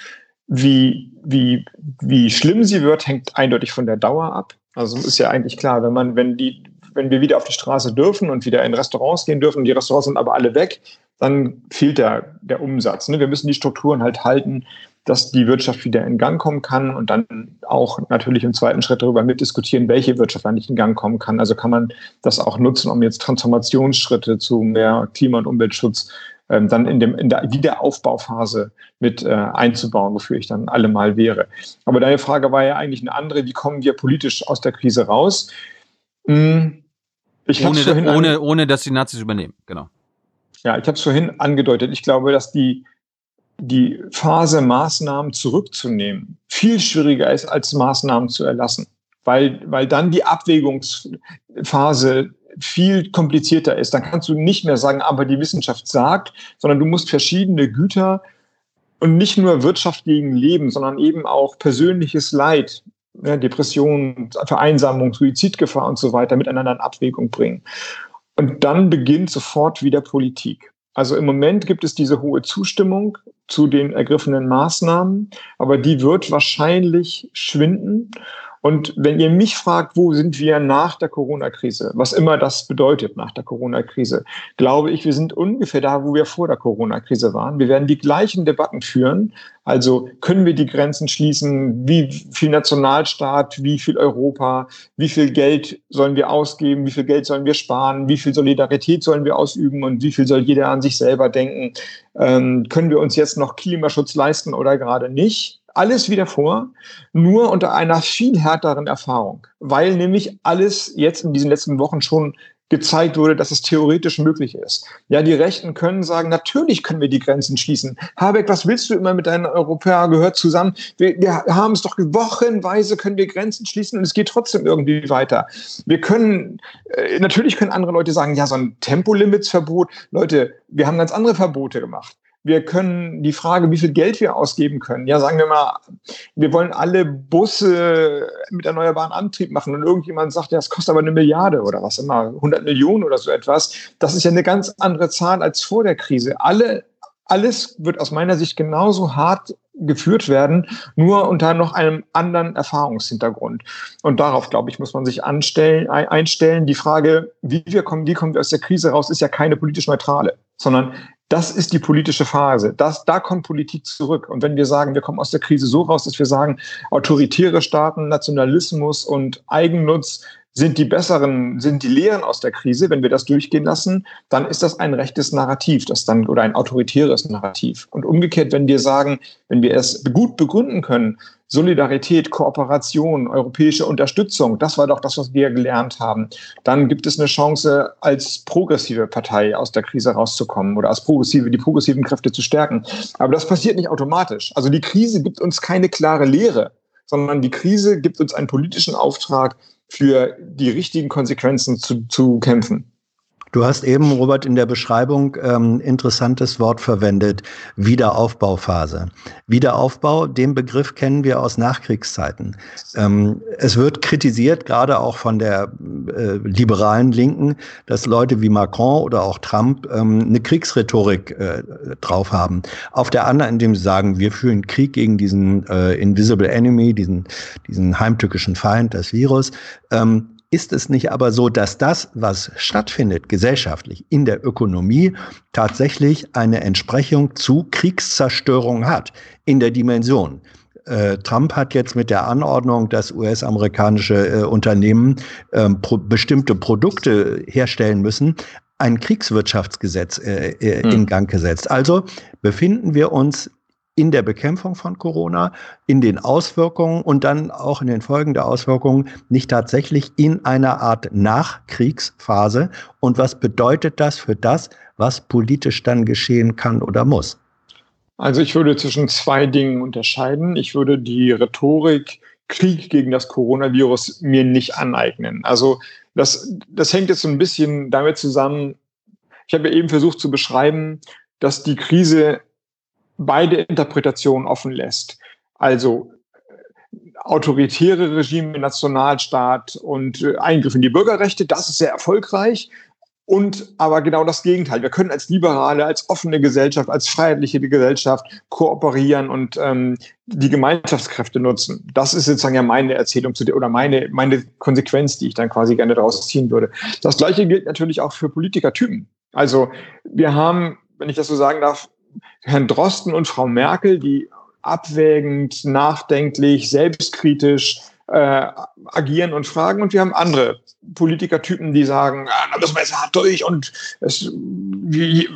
Wie, wie, wie schlimm sie wird, hängt eindeutig von der Dauer ab. Also ist ja eigentlich klar, wenn man, wenn die, wenn wir wieder auf die Straße dürfen und wieder in Restaurants gehen dürfen, die Restaurants sind aber alle weg, dann fehlt der, der Umsatz. Ne? Wir müssen die Strukturen halt halten, dass die Wirtschaft wieder in Gang kommen kann und dann auch natürlich im zweiten Schritt darüber mitdiskutieren, welche Wirtschaft eigentlich in Gang kommen kann. Also kann man das auch nutzen, um jetzt Transformationsschritte zu mehr Klima- und Umweltschutz ähm, dann in, dem, in der Wiederaufbauphase mit äh, einzubauen, wofür ich dann allemal wäre. Aber deine Frage war ja eigentlich eine andere, wie kommen wir politisch aus der Krise raus? Hm, ich ohne, ohne, ohne, dass die Nazis übernehmen, genau. Ja, ich habe es vorhin angedeutet. Ich glaube, dass die, die Phase, Maßnahmen zurückzunehmen, viel schwieriger ist, als Maßnahmen zu erlassen. Weil, weil dann die Abwägungsphase viel komplizierter ist. Dann kannst du nicht mehr sagen, aber die Wissenschaft sagt, sondern du musst verschiedene Güter und nicht nur Wirtschaft gegen Leben, sondern eben auch persönliches Leid, ja, Depression, Vereinsamung, Suizidgefahr und so weiter miteinander in Abwägung bringen. Und dann beginnt sofort wieder Politik. Also im Moment gibt es diese hohe Zustimmung zu den ergriffenen Maßnahmen, aber die wird wahrscheinlich schwinden. Und wenn ihr mich fragt, wo sind wir nach der Corona-Krise, was immer das bedeutet nach der Corona-Krise, glaube ich, wir sind ungefähr da, wo wir vor der Corona-Krise waren. Wir werden die gleichen Debatten führen. Also können wir die Grenzen schließen? Wie viel Nationalstaat? Wie viel Europa? Wie viel Geld sollen wir ausgeben? Wie viel Geld sollen wir sparen? Wie viel Solidarität sollen wir ausüben? Und wie viel soll jeder an sich selber denken? Ähm, können wir uns jetzt noch Klimaschutz leisten oder gerade nicht? Alles wieder vor, nur unter einer viel härteren Erfahrung, weil nämlich alles jetzt in diesen letzten Wochen schon gezeigt wurde, dass es theoretisch möglich ist. Ja, die Rechten können sagen, natürlich können wir die Grenzen schließen. Habeck, was willst du immer mit deinen Europäern? Gehört zusammen. Wir, wir haben es doch wochenweise können wir Grenzen schließen und es geht trotzdem irgendwie weiter. Wir können, äh, natürlich können andere Leute sagen, ja, so ein Tempolimitsverbot. Leute, wir haben ganz andere Verbote gemacht. Wir können die Frage, wie viel Geld wir ausgeben können. Ja, sagen wir mal, wir wollen alle Busse mit erneuerbaren Antrieb machen und irgendjemand sagt, ja, das kostet aber eine Milliarde oder was immer, 100 Millionen oder so etwas. Das ist ja eine ganz andere Zahl als vor der Krise. Alle, alles wird aus meiner Sicht genauso hart geführt werden, nur unter noch einem anderen Erfahrungshintergrund. Und darauf, glaube ich, muss man sich anstellen, einstellen. Die Frage, wie wir kommen, wie kommen wir aus der Krise raus, ist ja keine politisch neutrale, sondern das ist die politische Phase. Das, da kommt Politik zurück. Und wenn wir sagen, wir kommen aus der Krise so raus, dass wir sagen, autoritäre Staaten, Nationalismus und Eigennutz sind die besseren, sind die Lehren aus der Krise, wenn wir das durchgehen lassen, dann ist das ein rechtes Narrativ, das dann oder ein autoritäres Narrativ. Und umgekehrt, wenn wir sagen, wenn wir es gut begründen können, Solidarität, Kooperation, europäische Unterstützung, das war doch das, was wir gelernt haben. Dann gibt es eine Chance, als progressive Partei aus der Krise rauszukommen oder als progressive, die progressiven Kräfte zu stärken. Aber das passiert nicht automatisch. Also die Krise gibt uns keine klare Lehre, sondern die Krise gibt uns einen politischen Auftrag, für die richtigen Konsequenzen zu, zu kämpfen. Du hast eben, Robert, in der Beschreibung ähm, interessantes Wort verwendet, Wiederaufbauphase. Wiederaufbau, den Begriff kennen wir aus Nachkriegszeiten. Ähm, es wird kritisiert, gerade auch von der äh, liberalen Linken, dass Leute wie Macron oder auch Trump ähm, eine Kriegsrhetorik äh, drauf haben. Auf der anderen, indem sie sagen, wir führen Krieg gegen diesen äh, Invisible Enemy, diesen, diesen heimtückischen Feind, das Virus. Ähm, ist es nicht aber so, dass das, was stattfindet gesellschaftlich in der Ökonomie, tatsächlich eine Entsprechung zu Kriegszerstörung hat in der Dimension? Äh, Trump hat jetzt mit der Anordnung, dass US-amerikanische äh, Unternehmen äh, pro bestimmte Produkte herstellen müssen, ein Kriegswirtschaftsgesetz äh, äh, hm. in Gang gesetzt. Also befinden wir uns in der Bekämpfung von Corona, in den Auswirkungen und dann auch in den Folgen der Auswirkungen nicht tatsächlich in einer Art Nachkriegsphase. Und was bedeutet das für das, was politisch dann geschehen kann oder muss? Also ich würde zwischen zwei Dingen unterscheiden. Ich würde die Rhetorik Krieg gegen das Coronavirus mir nicht aneignen. Also das, das hängt jetzt so ein bisschen damit zusammen. Ich habe ja eben versucht zu beschreiben, dass die Krise beide Interpretationen offen lässt. Also autoritäre Regime, Nationalstaat und äh, Eingriff in die Bürgerrechte, das ist sehr erfolgreich. Und aber genau das Gegenteil. Wir können als liberale, als offene Gesellschaft, als freiheitliche Gesellschaft kooperieren und ähm, die Gemeinschaftskräfte nutzen. Das ist sozusagen ja meine Erzählung zu der oder meine, meine Konsequenz, die ich dann quasi gerne daraus ziehen würde. Das gleiche gilt natürlich auch für Politikertypen. Also wir haben, wenn ich das so sagen darf, Herrn Drosten und Frau Merkel, die abwägend, nachdenklich, selbstkritisch äh, agieren und fragen. Und wir haben andere Politikertypen, die sagen, ah, da müssen wir jetzt hart durch und es,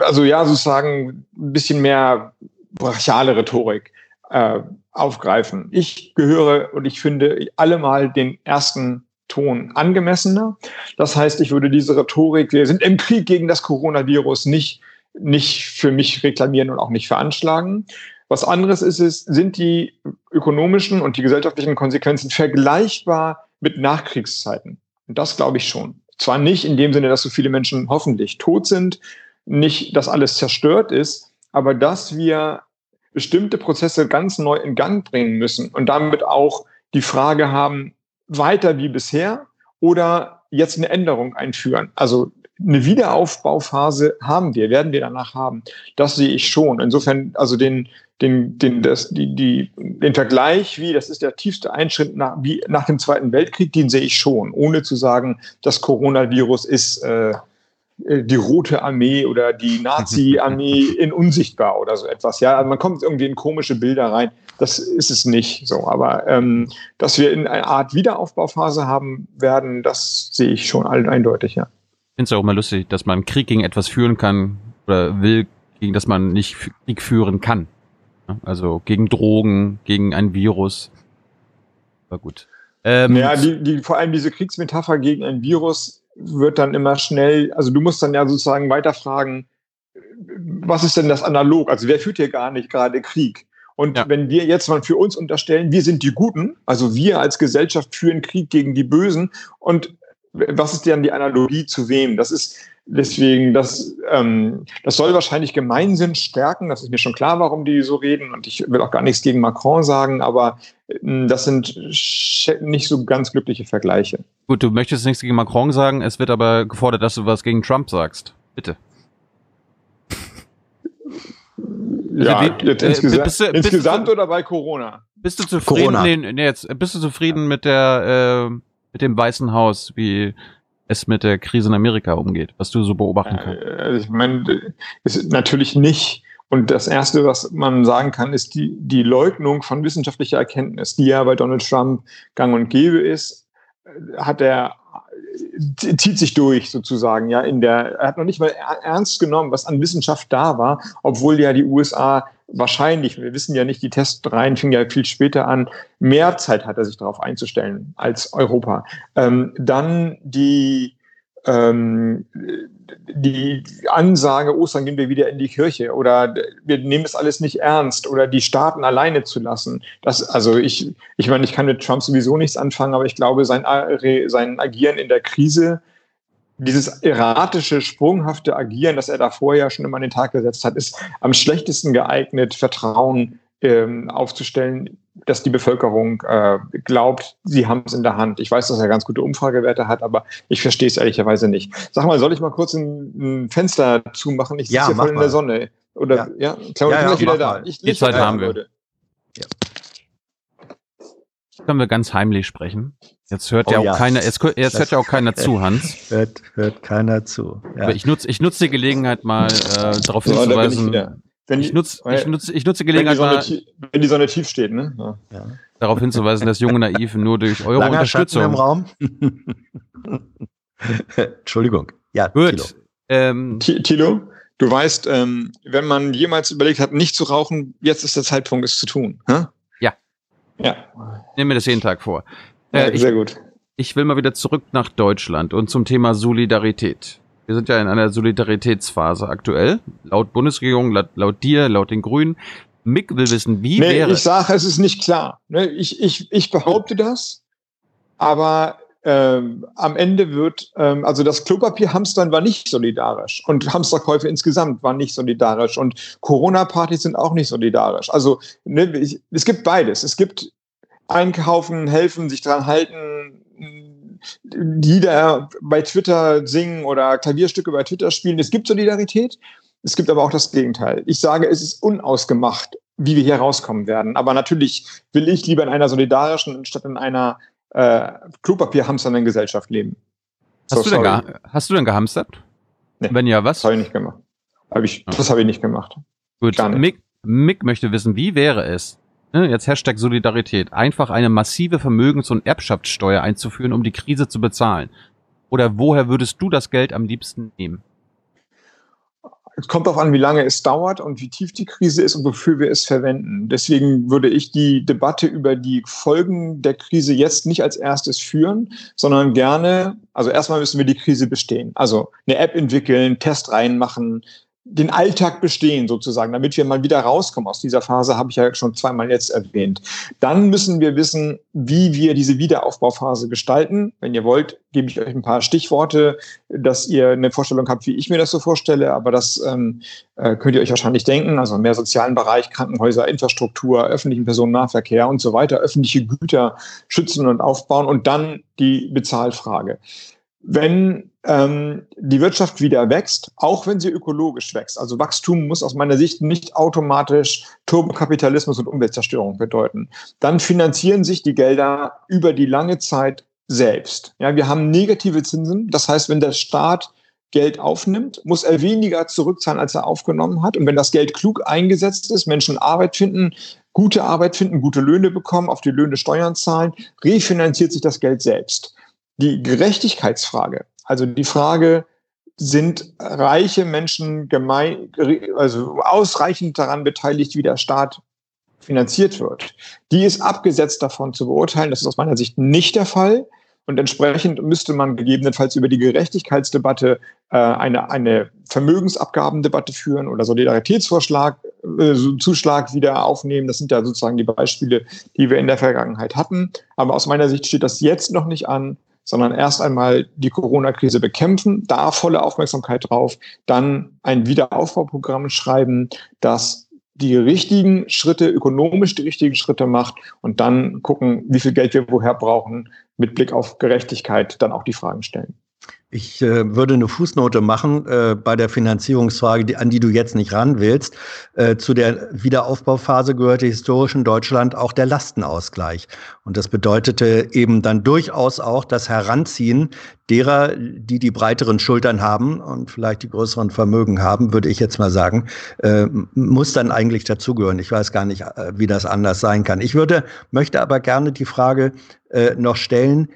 also ja, sozusagen ein bisschen mehr brachiale Rhetorik äh, aufgreifen. Ich gehöre und ich finde allemal den ersten Ton angemessener. Das heißt, ich würde diese Rhetorik, wir sind im Krieg gegen das Coronavirus, nicht nicht für mich reklamieren und auch nicht veranschlagen. Was anderes ist es, sind die ökonomischen und die gesellschaftlichen Konsequenzen vergleichbar mit Nachkriegszeiten? Und das glaube ich schon. Zwar nicht in dem Sinne, dass so viele Menschen hoffentlich tot sind, nicht, dass alles zerstört ist, aber dass wir bestimmte Prozesse ganz neu in Gang bringen müssen und damit auch die Frage haben, weiter wie bisher oder jetzt eine Änderung einführen. Also eine Wiederaufbauphase haben wir, werden wir danach haben. Das sehe ich schon. Insofern, also den, den, den, das, die, die, den Vergleich, wie das ist der tiefste Einschritt nach, wie nach dem Zweiten Weltkrieg, den sehe ich schon, ohne zu sagen, das Coronavirus ist äh, die Rote Armee oder die Nazi-Armee in unsichtbar oder so etwas. Ja, also man kommt irgendwie in komische Bilder rein. Das ist es nicht so. Aber ähm, dass wir in eine Art Wiederaufbauphase haben werden, das sehe ich schon eindeutig, ja finde es auch immer lustig, dass man Krieg gegen etwas führen kann oder will, gegen das man nicht Krieg führen kann. Also gegen Drogen, gegen ein Virus. War gut. Ähm, ja, die, die, vor allem diese Kriegsmetapher gegen ein Virus wird dann immer schnell, also du musst dann ja sozusagen weiterfragen, was ist denn das analog? Also wer führt hier gar nicht gerade Krieg? Und ja. wenn wir jetzt mal für uns unterstellen, wir sind die Guten, also wir als Gesellschaft führen Krieg gegen die Bösen und was ist denn die Analogie zu wem? Das ist deswegen, das, ähm, das soll wahrscheinlich Gemeinsinn stärken. Das ist mir schon klar, warum die so reden. Und ich will auch gar nichts gegen Macron sagen, aber äh, das sind nicht so ganz glückliche Vergleiche. Gut, du möchtest nichts gegen Macron sagen. Es wird aber gefordert, dass du was gegen Trump sagst. Bitte. Ja, also, jetzt äh, insgesa bist du, insgesamt bist du, oder bei Corona? Bist du zufrieden? Corona. Nee, nee, jetzt, bist du zufrieden mit der äh, mit dem Weißen Haus, wie es mit der Krise in Amerika umgeht, was du so beobachten kannst? Äh, ich meine, ist natürlich nicht. Und das Erste, was man sagen kann, ist die, die Leugnung von wissenschaftlicher Erkenntnis, die ja bei Donald Trump gang und gäbe ist, hat er zieht sich durch sozusagen, ja, in der, er hat noch nicht mal ernst genommen, was an Wissenschaft da war, obwohl ja die USA wahrscheinlich, wir wissen ja nicht, die Testreihen fingen ja viel später an, mehr Zeit hat er sich darauf einzustellen als Europa. Ähm, dann die, ähm, die Ansage, Ostern gehen wir wieder in die Kirche oder wir nehmen es alles nicht ernst oder die Staaten alleine zu lassen. Das, also ich, ich meine, ich kann mit Trump sowieso nichts anfangen, aber ich glaube, sein, sein Agieren in der Krise dieses erratische, sprunghafte Agieren, das er da vorher schon immer an den Tag gesetzt hat, ist am schlechtesten geeignet, Vertrauen ähm, aufzustellen, dass die Bevölkerung äh, glaubt, sie haben es in der Hand. Ich weiß, dass er ganz gute Umfragewerte hat, aber ich verstehe es ehrlicherweise nicht. Sag mal, soll ich mal kurz ein, ein Fenster zumachen? Ich sitze ja, hier voll in der Sonne. Oder ja, ja? Klar, ja, ja, wieder da. Ich, die Zeit haben wir. Ja. Können wir ganz heimlich sprechen? Jetzt hört oh, ja auch ja. keiner, jetzt, jetzt hört ja auch keiner zu, Hans. Hört, hört keiner zu. Ja. Ich nutze ich nutze die Gelegenheit mal äh, darauf hinzuweisen. Wenn ich, nutze ich nutze ich nutze die Gelegenheit wenn die, Sonne, mal, wenn die Sonne tief steht, ne? Ja. Darauf hinzuweisen, dass junge Naiv nur durch eure Langer Unterstützung Schatten im Raum. Entschuldigung. Ja, Gut. Ähm, Tilo, du weißt, ähm, wenn man jemals überlegt hat, nicht zu rauchen, jetzt ist der Zeitpunkt, es zu tun. Hä? Ja. Ja. Nimm mir das jeden Tag vor. Ja, sehr ich, gut. Ich will mal wieder zurück nach Deutschland und zum Thema Solidarität. Wir sind ja in einer Solidaritätsphase aktuell. Laut Bundesregierung, laut, laut dir, laut den Grünen. Mick will wissen, wie nee, wäre. Ich sage, es ist nicht klar. Ne, ich, ich, ich behaupte das, aber ähm, am Ende wird, ähm, also das Klopapierhamstern war nicht solidarisch und Hamsterkäufe insgesamt waren nicht solidarisch und Corona-Partys sind auch nicht solidarisch. Also ne, ich, es gibt beides. Es gibt einkaufen, helfen, sich dran halten, Lieder bei Twitter singen oder Klavierstücke bei Twitter spielen. Es gibt Solidarität. Es gibt aber auch das Gegenteil. Ich sage, es ist unausgemacht, wie wir hier rauskommen werden. Aber natürlich will ich lieber in einer solidarischen anstatt in einer äh, Klopapierhamsternden Gesellschaft leben. Hast, so, du denn hast du denn gehamstert? Nee, Wenn ja, was? Das habe ich nicht gemacht. Hab ich, Das habe ich nicht gemacht. Gut, Mick, Mick möchte wissen, wie wäre es, ne, jetzt Hashtag Solidarität, einfach eine massive Vermögens- und Erbschaftssteuer einzuführen, um die Krise zu bezahlen? Oder woher würdest du das Geld am liebsten nehmen? Es kommt darauf an, wie lange es dauert und wie tief die Krise ist und wofür wir es verwenden. Deswegen würde ich die Debatte über die Folgen der Krise jetzt nicht als erstes führen, sondern gerne, also erstmal müssen wir die Krise bestehen. Also eine App entwickeln, Testreihen machen, den Alltag bestehen sozusagen, damit wir mal wieder rauskommen aus dieser Phase, habe ich ja schon zweimal jetzt erwähnt. Dann müssen wir wissen, wie wir diese Wiederaufbauphase gestalten. Wenn ihr wollt, gebe ich euch ein paar Stichworte, dass ihr eine Vorstellung habt, wie ich mir das so vorstelle, aber das ähm, äh, könnt ihr euch wahrscheinlich denken. Also mehr sozialen Bereich, Krankenhäuser, Infrastruktur, öffentlichen Personennahverkehr und so weiter, öffentliche Güter schützen und aufbauen und dann die Bezahlfrage. Wenn ähm, die Wirtschaft wieder wächst, auch wenn sie ökologisch wächst. Also Wachstum muss aus meiner Sicht nicht automatisch Turbokapitalismus und Umweltzerstörung bedeuten. Dann finanzieren sich die Gelder über die lange Zeit selbst. Ja, wir haben negative Zinsen. Das heißt, wenn der Staat Geld aufnimmt, muss er weniger zurückzahlen, als er aufgenommen hat. Und wenn das Geld klug eingesetzt ist, Menschen Arbeit finden, gute Arbeit finden, gute Löhne bekommen, auf die Löhne Steuern zahlen, refinanziert sich das Geld selbst. Die Gerechtigkeitsfrage also die Frage, sind reiche Menschen gemein, also ausreichend daran beteiligt, wie der Staat finanziert wird. Die ist abgesetzt davon zu beurteilen. Das ist aus meiner Sicht nicht der Fall. Und entsprechend müsste man gegebenenfalls über die Gerechtigkeitsdebatte äh, eine, eine Vermögensabgabendebatte führen oder Solidaritätsvorschlag, äh, Zuschlag wieder aufnehmen. Das sind ja sozusagen die Beispiele, die wir in der Vergangenheit hatten. Aber aus meiner Sicht steht das jetzt noch nicht an sondern erst einmal die Corona-Krise bekämpfen, da volle Aufmerksamkeit drauf, dann ein Wiederaufbauprogramm schreiben, das die richtigen Schritte, ökonomisch die richtigen Schritte macht und dann gucken, wie viel Geld wir woher brauchen, mit Blick auf Gerechtigkeit dann auch die Fragen stellen. Ich äh, würde eine Fußnote machen äh, bei der Finanzierungsfrage, die, an die du jetzt nicht ran willst. Äh, zu der Wiederaufbauphase gehörte historisch in Deutschland auch der Lastenausgleich. Und das bedeutete eben dann durchaus auch das Heranziehen derer, die die breiteren Schultern haben und vielleicht die größeren Vermögen haben, würde ich jetzt mal sagen, äh, muss dann eigentlich dazugehören. Ich weiß gar nicht, äh, wie das anders sein kann. Ich würde, möchte aber gerne die Frage äh, noch stellen,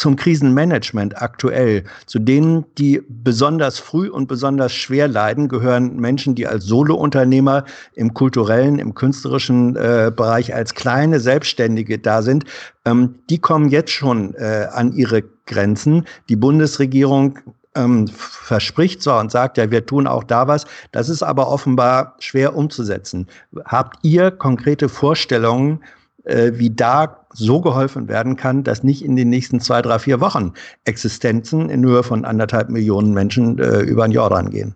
zum Krisenmanagement aktuell. Zu denen, die besonders früh und besonders schwer leiden, gehören Menschen, die als Solounternehmer im kulturellen, im künstlerischen äh, Bereich als kleine Selbstständige da sind. Ähm, die kommen jetzt schon äh, an ihre Grenzen. Die Bundesregierung ähm, verspricht zwar und sagt, ja, wir tun auch da was. Das ist aber offenbar schwer umzusetzen. Habt ihr konkrete Vorstellungen, äh, wie da so geholfen werden kann, dass nicht in den nächsten zwei, drei, vier Wochen Existenzen in Höhe von anderthalb Millionen Menschen äh, über den Jordan gehen.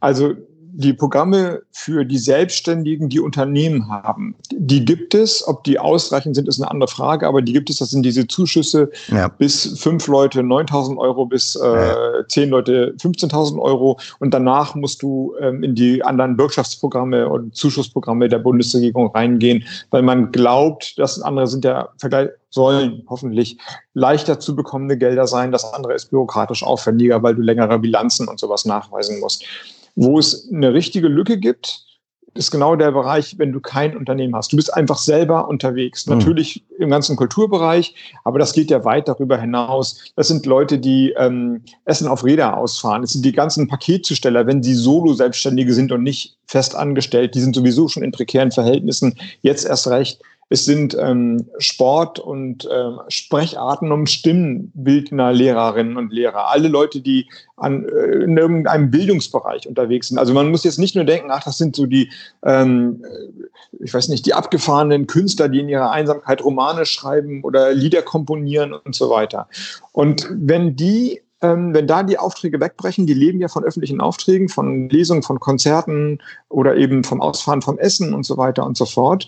Also die Programme für die Selbstständigen, die Unternehmen haben, die gibt es. Ob die ausreichend sind, ist eine andere Frage, aber die gibt es. Das sind diese Zuschüsse ja. bis fünf Leute 9.000 Euro, bis äh, zehn Leute 15.000 Euro. Und danach musst du ähm, in die anderen Wirtschaftsprogramme und Zuschussprogramme der Bundesregierung reingehen, weil man glaubt, dass andere sind ja Vergleich sollen hoffentlich leichter zu bekommende Gelder sein. Das andere ist bürokratisch aufwendiger, weil du längere Bilanzen und sowas nachweisen musst. Wo es eine richtige Lücke gibt, ist genau der Bereich, wenn du kein Unternehmen hast. Du bist einfach selber unterwegs. Mhm. Natürlich im ganzen Kulturbereich, aber das geht ja weit darüber hinaus. Das sind Leute, die ähm, Essen auf Räder ausfahren. Das sind die ganzen Paketzusteller, wenn sie Solo-Selbstständige sind und nicht fest angestellt. Die sind sowieso schon in prekären Verhältnissen. Jetzt erst recht. Es sind ähm, Sport- und äh, Sprecharten- und Stimmenbildner Lehrerinnen und Lehrer. Alle Leute, die an, äh, in irgendeinem Bildungsbereich unterwegs sind. Also man muss jetzt nicht nur denken, ach, das sind so die, ähm, äh, ich weiß nicht, die abgefahrenen Künstler, die in ihrer Einsamkeit Romane schreiben oder Lieder komponieren und so weiter. Und wenn die ähm, wenn da die Aufträge wegbrechen, die leben ja von öffentlichen Aufträgen, von Lesungen, von Konzerten oder eben vom Ausfahren vom Essen und so weiter und so fort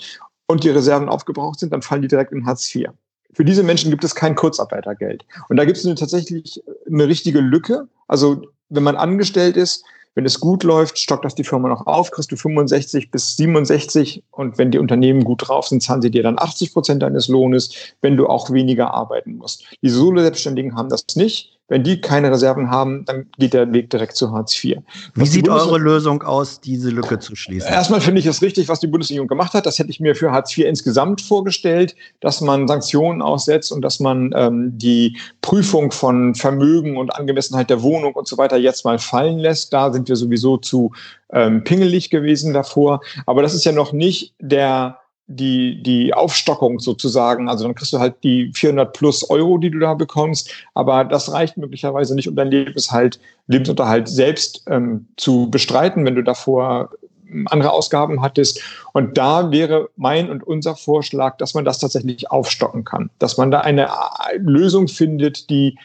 und die Reserven aufgebraucht sind, dann fallen die direkt in Hartz IV. Für diese Menschen gibt es kein Kurzarbeitergeld. Und da gibt es tatsächlich eine richtige Lücke. Also wenn man angestellt ist, wenn es gut läuft, stockt das die Firma noch auf, kriegst du 65 bis 67 und wenn die Unternehmen gut drauf sind, zahlen sie dir dann 80 Prozent deines Lohnes, wenn du auch weniger arbeiten musst. Die Solo-Selbstständigen haben das nicht. Wenn die keine Reserven haben, dann geht der Weg direkt zu Hartz IV. Wie sieht eure Lösung aus, diese Lücke zu schließen? Erstmal finde ich es richtig, was die Bundesregierung gemacht hat. Das hätte ich mir für Hartz IV insgesamt vorgestellt, dass man Sanktionen aussetzt und dass man ähm, die Prüfung von Vermögen und Angemessenheit der Wohnung und so weiter jetzt mal fallen lässt. Da sind wir sowieso zu ähm, pingelig gewesen davor. Aber das ist ja noch nicht der die, die Aufstockung sozusagen. Also dann kriegst du halt die 400 plus Euro, die du da bekommst. Aber das reicht möglicherweise nicht, um dein Lebenshalt, Lebensunterhalt selbst ähm, zu bestreiten, wenn du davor ähm, andere Ausgaben hattest. Und da wäre mein und unser Vorschlag, dass man das tatsächlich aufstocken kann. Dass man da eine äh, Lösung findet, die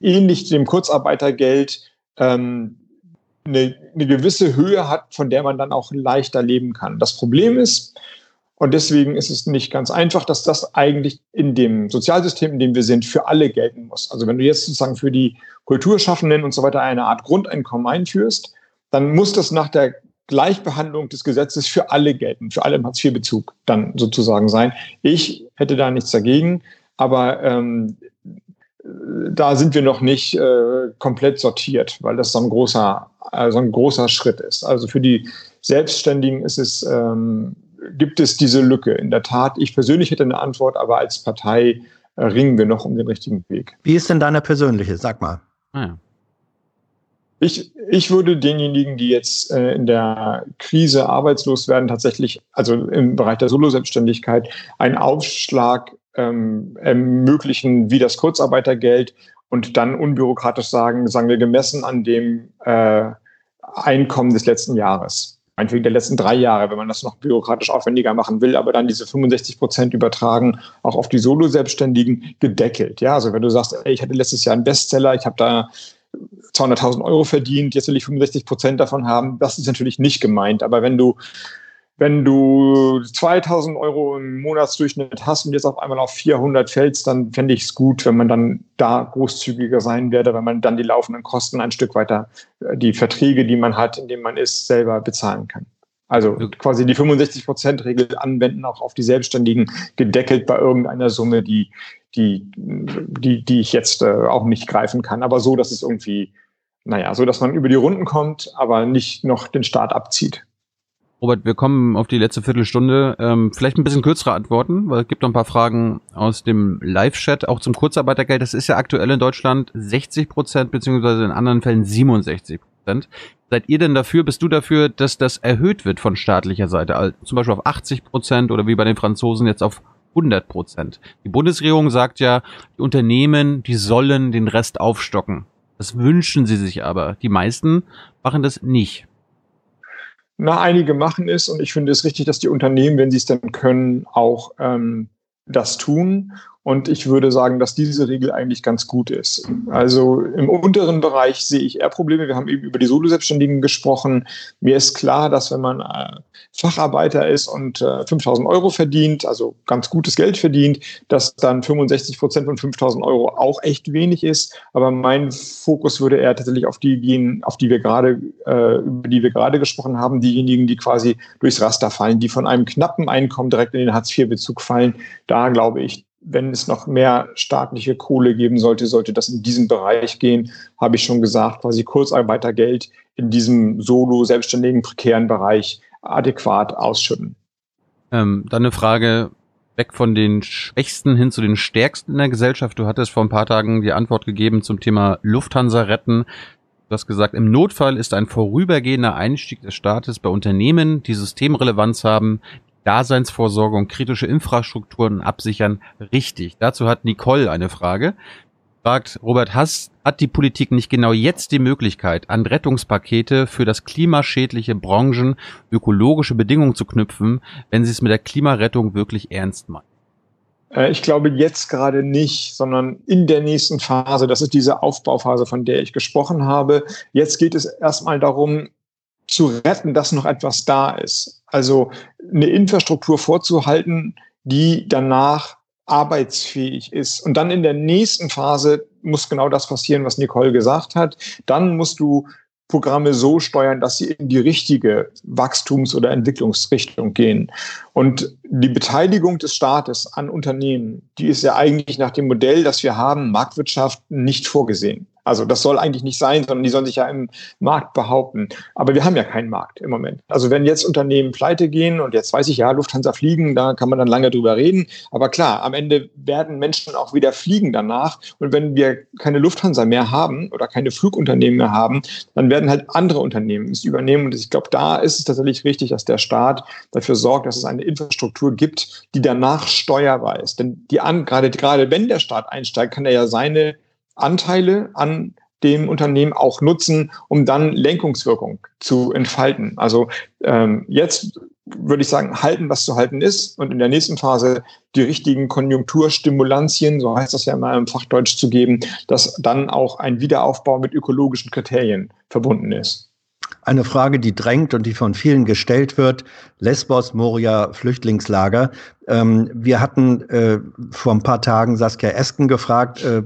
ähnlich dem Kurzarbeitergeld ähm, eine, eine gewisse Höhe hat, von der man dann auch leichter leben kann. Das Problem ist, und deswegen ist es nicht ganz einfach, dass das eigentlich in dem Sozialsystem, in dem wir sind, für alle gelten muss. Also wenn du jetzt sozusagen für die Kulturschaffenden und so weiter eine Art Grundeinkommen einführst, dann muss das nach der Gleichbehandlung des Gesetzes für alle gelten, für alle im Hartz-IV-Bezug dann sozusagen sein. Ich hätte da nichts dagegen, aber ähm, da sind wir noch nicht äh, komplett sortiert, weil das so ein großer, äh, so ein großer Schritt ist. Also für die Selbstständigen ist es ähm, gibt es diese Lücke. In der Tat, ich persönlich hätte eine Antwort, aber als Partei äh, ringen wir noch um den richtigen Weg. Wie ist denn deine persönliche? Sag mal. Ah, ja. Ich, ich würde denjenigen, die jetzt äh, in der Krise arbeitslos werden, tatsächlich, also im Bereich der Solo-Selbstständigkeit, einen Aufschlag ähm, ermöglichen wie das Kurzarbeitergeld und dann unbürokratisch sagen, sagen wir gemessen an dem äh, Einkommen des letzten Jahres meinetwegen der letzten drei Jahre, wenn man das noch bürokratisch aufwendiger machen will, aber dann diese 65 Prozent übertragen, auch auf die Solo-Selbstständigen gedeckelt. Ja, also wenn du sagst, ey, ich hatte letztes Jahr einen Bestseller, ich habe da 200.000 Euro verdient, jetzt will ich 65 Prozent davon haben, das ist natürlich nicht gemeint. Aber wenn du wenn du 2000 Euro im Monatsdurchschnitt hast und jetzt auf einmal auf 400 fällst, dann fände ich es gut, wenn man dann da großzügiger sein werde, wenn man dann die laufenden Kosten ein Stück weiter, äh, die Verträge, die man hat, in denen man ist, selber bezahlen kann. Also quasi die 65-Prozent-Regel anwenden, auch auf die Selbstständigen, gedeckelt bei irgendeiner Summe, die, die, die, die ich jetzt äh, auch nicht greifen kann, aber so, dass es irgendwie, naja, so, dass man über die Runden kommt, aber nicht noch den Staat abzieht. Robert, wir kommen auf die letzte Viertelstunde. Ähm, vielleicht ein bisschen kürzere Antworten, weil es gibt noch ein paar Fragen aus dem Live-Chat, auch zum Kurzarbeitergeld. Das ist ja aktuell in Deutschland 60 Prozent, beziehungsweise in anderen Fällen 67 Prozent. Seid ihr denn dafür, bist du dafür, dass das erhöht wird von staatlicher Seite? Also zum Beispiel auf 80 Prozent oder wie bei den Franzosen jetzt auf 100 Prozent. Die Bundesregierung sagt ja, die Unternehmen, die sollen den Rest aufstocken. Das wünschen sie sich aber. Die meisten machen das nicht. Na, einige machen es und ich finde es richtig, dass die Unternehmen, wenn sie es denn können, auch ähm, das tun. Und ich würde sagen, dass diese Regel eigentlich ganz gut ist. Also im unteren Bereich sehe ich eher Probleme. Wir haben eben über die Solo-Selbstständigen gesprochen. Mir ist klar, dass wenn man äh, Facharbeiter ist und äh, 5000 Euro verdient, also ganz gutes Geld verdient, dass dann 65 Prozent von 5000 Euro auch echt wenig ist. Aber mein Fokus würde eher tatsächlich auf die gehen, auf die wir gerade, äh, über die wir gerade gesprochen haben, diejenigen, die quasi durchs Raster fallen, die von einem knappen Einkommen direkt in den Hartz-IV-Bezug fallen. Da glaube ich, wenn es noch mehr staatliche Kohle geben sollte, sollte das in diesen Bereich gehen, habe ich schon gesagt, quasi Kurzarbeitergeld in diesem solo selbstständigen prekären Bereich adäquat ausschütten. Ähm, dann eine Frage weg von den Schwächsten hin zu den Stärksten in der Gesellschaft. Du hattest vor ein paar Tagen die Antwort gegeben zum Thema Lufthansa retten. Du hast gesagt, im Notfall ist ein vorübergehender Einstieg des Staates bei Unternehmen, die Systemrelevanz haben, Daseinsvorsorge und kritische Infrastrukturen absichern, richtig. Dazu hat Nicole eine Frage. Fragt Robert Hass, hat die Politik nicht genau jetzt die Möglichkeit, an Rettungspakete für das klimaschädliche Branchen ökologische Bedingungen zu knüpfen, wenn sie es mit der Klimarettung wirklich ernst meint? Äh, ich glaube jetzt gerade nicht, sondern in der nächsten Phase. Das ist diese Aufbauphase, von der ich gesprochen habe. Jetzt geht es erstmal darum, zu retten, dass noch etwas da ist. Also eine Infrastruktur vorzuhalten, die danach arbeitsfähig ist. Und dann in der nächsten Phase muss genau das passieren, was Nicole gesagt hat. Dann musst du Programme so steuern, dass sie in die richtige Wachstums- oder Entwicklungsrichtung gehen. Und die Beteiligung des Staates an Unternehmen, die ist ja eigentlich nach dem Modell, das wir haben, Marktwirtschaft, nicht vorgesehen. Also das soll eigentlich nicht sein, sondern die sollen sich ja im Markt behaupten. Aber wir haben ja keinen Markt im Moment. Also wenn jetzt Unternehmen pleite gehen und jetzt weiß ich ja, Lufthansa fliegen, da kann man dann lange drüber reden. Aber klar, am Ende werden Menschen auch wieder fliegen danach. Und wenn wir keine Lufthansa mehr haben oder keine Flugunternehmen mehr haben, dann werden halt andere Unternehmen es übernehmen. Und ich glaube, da ist es tatsächlich richtig, dass der Staat dafür sorgt, dass es eine Infrastruktur gibt, die danach steuerbar ist. Denn die an, gerade, gerade wenn der Staat einsteigt, kann er ja seine Anteile an dem Unternehmen auch nutzen, um dann Lenkungswirkung zu entfalten. Also ähm, jetzt würde ich sagen, halten, was zu halten ist und in der nächsten Phase die richtigen Konjunkturstimulantien, so heißt das ja mal im Fachdeutsch zu geben, dass dann auch ein Wiederaufbau mit ökologischen Kriterien verbunden ist. Eine Frage, die drängt und die von vielen gestellt wird. Lesbos, Moria, Flüchtlingslager. Ähm, wir hatten äh, vor ein paar Tagen Saskia Esken gefragt, äh,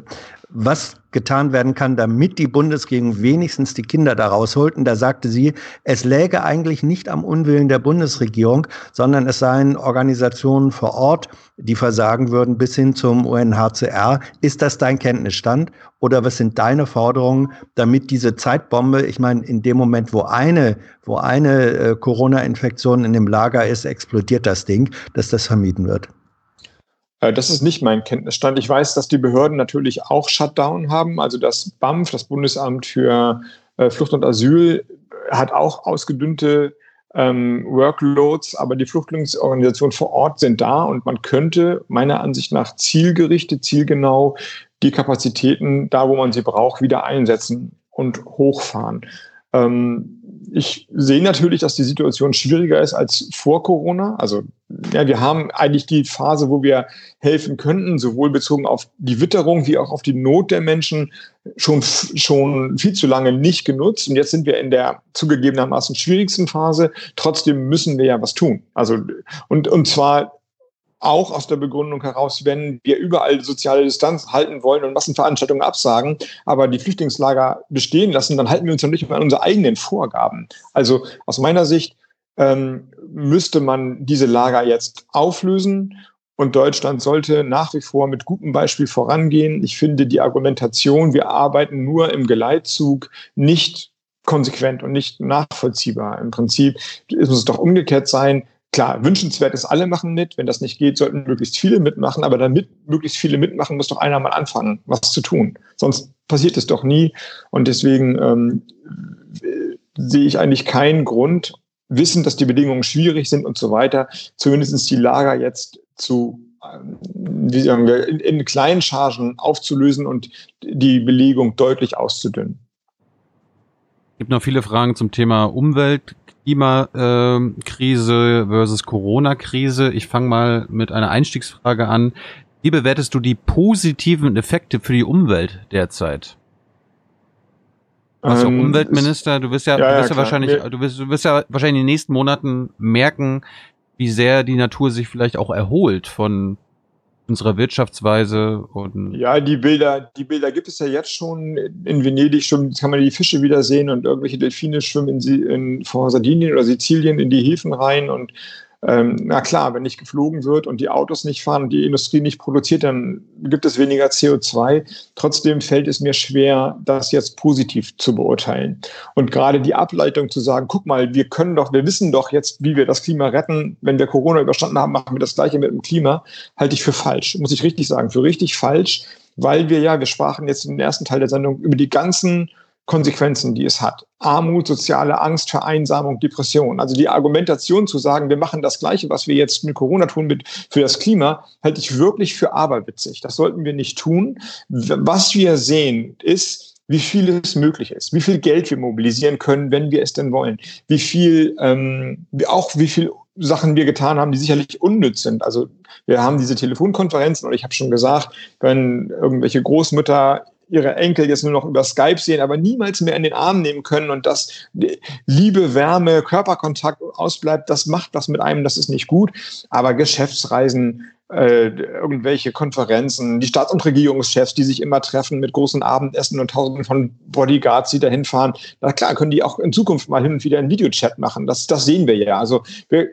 was getan werden kann, damit die Bundesregierung wenigstens die Kinder da rausholt. Und da sagte sie, es läge eigentlich nicht am Unwillen der Bundesregierung, sondern es seien Organisationen vor Ort, die versagen würden, bis hin zum UNHCR. Ist das dein Kenntnisstand? Oder was sind deine Forderungen, damit diese Zeitbombe, ich meine, in dem Moment, wo eine, wo eine äh, Corona-Infektion in dem Lager ist, explodiert das Ding, dass das vermieden wird? Äh, das ist nicht mein Kenntnisstand. Ich weiß, dass die Behörden natürlich auch Shutdown haben. Also das BAMF, das Bundesamt für äh, Flucht und Asyl, hat auch ausgedünnte ähm, Workloads, aber die Flüchtlingsorganisationen vor Ort sind da und man könnte meiner Ansicht nach zielgerichtet, zielgenau die Kapazitäten da, wo man sie braucht, wieder einsetzen und hochfahren. Ähm, ich sehe natürlich, dass die Situation schwieriger ist als vor Corona. Also ja, wir haben eigentlich die Phase, wo wir helfen könnten, sowohl bezogen auf die Witterung wie auch auf die Not der Menschen, schon, schon viel zu lange nicht genutzt. Und jetzt sind wir in der zugegebenermaßen schwierigsten Phase. Trotzdem müssen wir ja was tun. Also, und, und zwar auch aus der Begründung heraus, wenn wir überall soziale Distanz halten wollen und Massenveranstaltungen absagen, aber die Flüchtlingslager bestehen lassen, dann halten wir uns ja nicht mehr an unsere eigenen Vorgaben. Also aus meiner Sicht ähm, müsste man diese Lager jetzt auflösen und Deutschland sollte nach wie vor mit gutem Beispiel vorangehen. Ich finde die Argumentation, wir arbeiten nur im Geleitzug, nicht konsequent und nicht nachvollziehbar. Im Prinzip muss es doch umgekehrt sein. Klar, wünschenswert ist, alle machen mit. Wenn das nicht geht, sollten möglichst viele mitmachen. Aber damit möglichst viele mitmachen, muss doch einer mal anfangen, was zu tun. Sonst passiert es doch nie. Und deswegen ähm, sehe ich eigentlich keinen Grund, wissen, dass die Bedingungen schwierig sind und so weiter, zumindest die Lager jetzt zu ähm, wie sagen wir, in, in kleinen Chargen aufzulösen und die Belegung deutlich auszudünnen. Es gibt noch viele Fragen zum Thema Umwelt, Klimakrise versus Corona-Krise. Ich fange mal mit einer Einstiegsfrage an. Wie bewertest du die positiven Effekte für die Umwelt derzeit? Also ähm, Umweltminister, du wirst ja, ja, du wirst ja, ja wahrscheinlich, du wirst, du wirst ja wahrscheinlich in den nächsten Monaten merken, wie sehr die Natur sich vielleicht auch erholt von unserer Wirtschaftsweise und ja die Bilder die Bilder gibt es ja jetzt schon in Venedig. Schon kann man die Fische wieder sehen und irgendwelche Delfine schwimmen in, in vor Sardinien oder Sizilien in die Häfen rein. Und ähm, na klar, wenn nicht geflogen wird und die Autos nicht fahren und die Industrie nicht produziert, dann gibt es weniger CO2. Trotzdem fällt es mir schwer, das jetzt positiv zu beurteilen. Und gerade die Ableitung zu sagen, guck mal, wir können doch, wir wissen doch jetzt, wie wir das Klima retten. Wenn wir Corona überstanden haben, machen wir das Gleiche mit dem Klima. Halte ich für falsch. Muss ich richtig sagen, für richtig falsch, weil wir ja, wir sprachen jetzt im ersten Teil der Sendung über die ganzen Konsequenzen, die es hat. Armut, soziale Angst, Vereinsamung, Depression. Also die Argumentation zu sagen, wir machen das Gleiche, was wir jetzt mit Corona tun mit, für das Klima, halte ich wirklich für aberwitzig. Das sollten wir nicht tun. Was wir sehen, ist, wie viel es möglich ist, wie viel Geld wir mobilisieren können, wenn wir es denn wollen, wie viel, ähm, auch wie viel Sachen wir getan haben, die sicherlich unnütz sind. Also wir haben diese Telefonkonferenzen und ich habe schon gesagt, wenn irgendwelche Großmütter ihre Enkel jetzt nur noch über Skype sehen, aber niemals mehr in den Arm nehmen können und dass Liebe, Wärme, Körperkontakt ausbleibt, das macht was mit einem, das ist nicht gut. Aber Geschäftsreisen, äh, irgendwelche Konferenzen, die Staats- und Regierungschefs, die sich immer treffen mit großen Abendessen und tausenden von Bodyguards, die dahin fahren, na klar, können die auch in Zukunft mal hin und wieder einen Videochat machen. Das, das sehen wir ja. Also wir,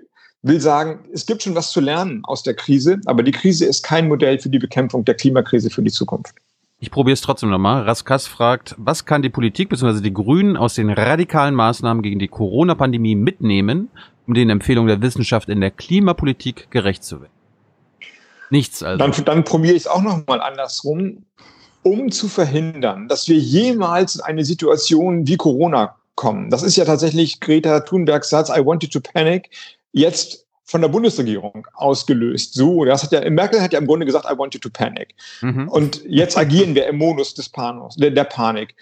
will sagen, es gibt schon was zu lernen aus der Krise, aber die Krise ist kein Modell für die Bekämpfung der Klimakrise für die Zukunft. Ich probiere es trotzdem nochmal. Raskas fragt, was kann die Politik bzw. die Grünen aus den radikalen Maßnahmen gegen die Corona-Pandemie mitnehmen, um den Empfehlungen der Wissenschaft in der Klimapolitik gerecht zu werden? Nichts also. Dann, dann probiere ich es auch nochmal andersrum, um zu verhindern, dass wir jemals in eine Situation wie Corona kommen. Das ist ja tatsächlich Greta Thunbergs Satz, I wanted to panic. Jetzt von der Bundesregierung ausgelöst. So, das hat ja, Merkel hat ja im Grunde gesagt, I want you to panic. Mhm. Und jetzt agieren wir im Modus des Panos, der, der Panik.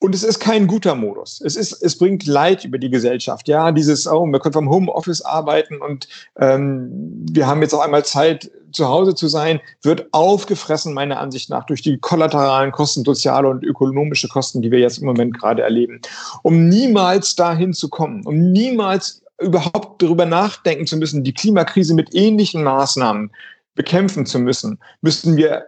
Und es ist kein guter Modus. Es ist, es bringt Leid über die Gesellschaft. Ja, dieses, oh, wir können vom Homeoffice arbeiten und ähm, wir haben jetzt auch einmal Zeit, zu Hause zu sein, wird aufgefressen, meiner Ansicht nach, durch die kollateralen Kosten, soziale und ökonomische Kosten, die wir jetzt im Moment gerade erleben. Um niemals dahin zu kommen, um niemals überhaupt darüber nachdenken zu müssen, die Klimakrise mit ähnlichen Maßnahmen bekämpfen zu müssen, müssten wir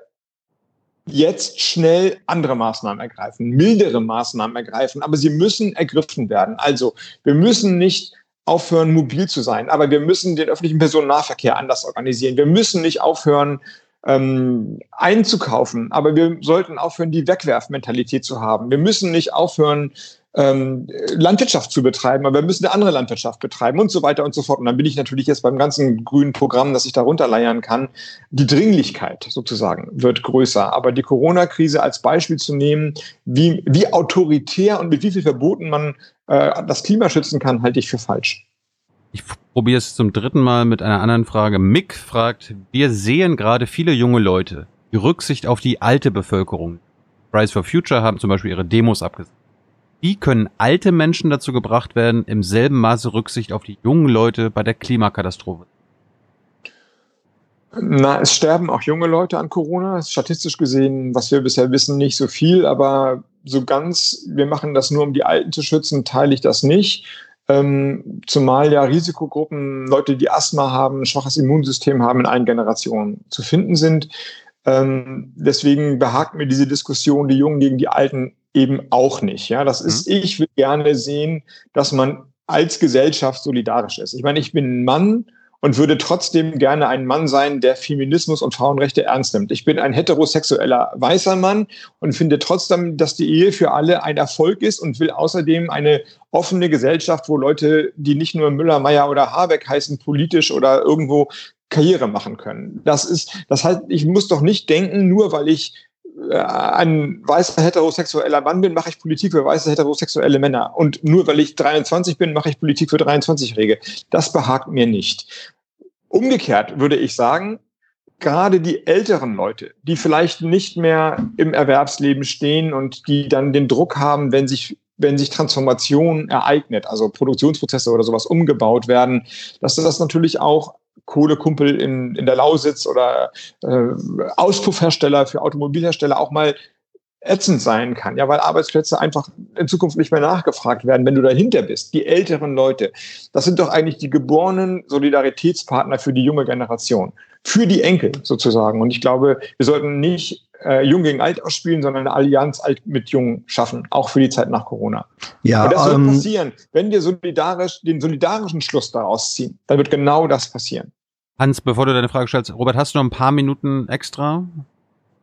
jetzt schnell andere Maßnahmen ergreifen, mildere Maßnahmen ergreifen, aber sie müssen ergriffen werden. Also wir müssen nicht aufhören, mobil zu sein, aber wir müssen den öffentlichen Personennahverkehr anders organisieren. Wir müssen nicht aufhören, ähm, einzukaufen, aber wir sollten aufhören, die Wegwerfmentalität zu haben. Wir müssen nicht aufhören, ähm, Landwirtschaft zu betreiben, aber wir müssen eine andere Landwirtschaft betreiben und so weiter und so fort. Und dann bin ich natürlich jetzt beim ganzen grünen Programm, das ich da runterleiern kann. Die Dringlichkeit sozusagen wird größer. Aber die Corona-Krise als Beispiel zu nehmen, wie, wie autoritär und mit wie viel Verboten man äh, das Klima schützen kann, halte ich für falsch. Ich probiere es zum dritten Mal mit einer anderen Frage. Mick fragt, wir sehen gerade viele junge Leute, die Rücksicht auf die alte Bevölkerung. Rise for Future haben zum Beispiel ihre Demos abgesagt. Wie können alte Menschen dazu gebracht werden, im selben Maße Rücksicht auf die jungen Leute bei der Klimakatastrophe? Na, es sterben auch junge Leute an Corona. Statistisch gesehen, was wir bisher wissen, nicht so viel, aber so ganz, wir machen das nur, um die Alten zu schützen, teile ich das nicht. Ähm, zumal ja Risikogruppen, Leute, die Asthma haben, schwaches Immunsystem haben, in allen Generationen zu finden sind. Ähm, deswegen behagt mir diese Diskussion, die Jungen gegen die Alten, eben auch nicht. Ja, das ist, mhm. ich will gerne sehen, dass man als Gesellschaft solidarisch ist. Ich meine, ich bin ein Mann und würde trotzdem gerne ein Mann sein, der Feminismus und Frauenrechte ernst nimmt. Ich bin ein heterosexueller weißer Mann und finde trotzdem, dass die Ehe für alle ein Erfolg ist und will außerdem eine offene Gesellschaft, wo Leute, die nicht nur Müller, Meyer oder Habeck heißen, politisch oder irgendwo Karriere machen können. Das ist, das heißt, ich muss doch nicht denken, nur weil ich ein weißer heterosexueller Mann bin, mache ich Politik für weiße heterosexuelle Männer. Und nur weil ich 23 bin, mache ich Politik für 23-Jährige. Das behagt mir nicht. Umgekehrt würde ich sagen, gerade die älteren Leute, die vielleicht nicht mehr im Erwerbsleben stehen und die dann den Druck haben, wenn sich wenn sich Transformation ereignet, also Produktionsprozesse oder sowas umgebaut werden, dass das natürlich auch Kohlekumpel in, in der Lausitz oder äh, Auspuffhersteller für Automobilhersteller auch mal ätzend sein kann, ja, weil Arbeitsplätze einfach in Zukunft nicht mehr nachgefragt werden, wenn du dahinter bist. Die älteren Leute, das sind doch eigentlich die geborenen Solidaritätspartner für die junge Generation, für die Enkel sozusagen. Und ich glaube, wir sollten nicht äh, Jung gegen Alt ausspielen, sondern eine Allianz Alt mit Jung schaffen, auch für die Zeit nach Corona. Ja, Und das ähm, wird passieren, wenn wir solidarisch den solidarischen Schluss daraus ziehen. Dann wird genau das passieren. Hans, bevor du deine Frage stellst, Robert, hast du noch ein paar Minuten extra?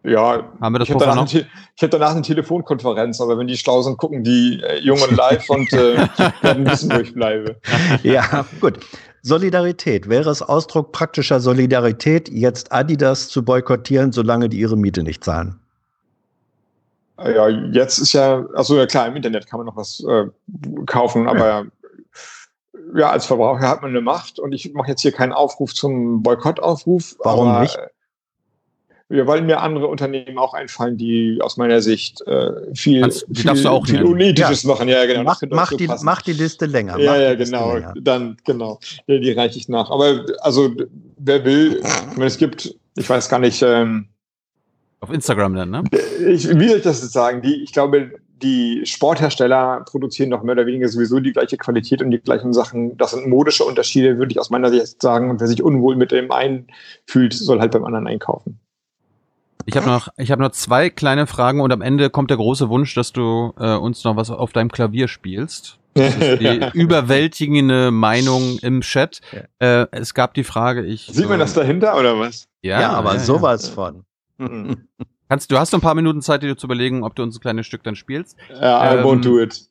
Ja, haben wir das ich habe danach, hab danach eine Telefonkonferenz, aber wenn die schlau sind, gucken die äh, Jungen live und äh, werden wissen, wo ich bleibe. Ja, gut. Solidarität. Wäre es Ausdruck praktischer Solidarität, jetzt Adidas zu boykottieren, solange die ihre Miete nicht zahlen? Ja, jetzt ist ja, also ja klar, im Internet kann man noch was äh, kaufen, aber ja. ja, als Verbraucher hat man eine Macht und ich mache jetzt hier keinen Aufruf zum Boykottaufruf. Warum aber, nicht? Ja, weil mir andere Unternehmen auch einfallen, die aus meiner Sicht äh, viel, Kannst, die viel, auch viel Unethisches ja. machen. Ja, genau. Mach, mach, so die, mach die Liste länger. Ja, ja, genau. Dann, genau. Ja, die reiche ich nach. Aber also, wer will, wenn es gibt, ich weiß gar nicht. Ähm, Auf Instagram dann, ne? Ich, wie soll ich das jetzt sagen? Die, ich glaube, die Sporthersteller produzieren doch mehr oder weniger sowieso die gleiche Qualität und die gleichen Sachen. Das sind modische Unterschiede, würde ich aus meiner Sicht sagen. Und wer sich unwohl mit dem einen fühlt, soll halt beim anderen einkaufen. Ich habe noch, ich habe noch zwei kleine Fragen und am Ende kommt der große Wunsch, dass du äh, uns noch was auf deinem Klavier spielst. Das ist die überwältigende Meinung im Chat. Äh, es gab die Frage, ich. Sieht man das dahinter oder was? Ja, ja aber ja, sowas ja. von. Hm. Kannst, du hast noch ein paar Minuten Zeit, dir zu überlegen, ob du uns ein kleines Stück dann spielst. Ja, I ähm, won't do it.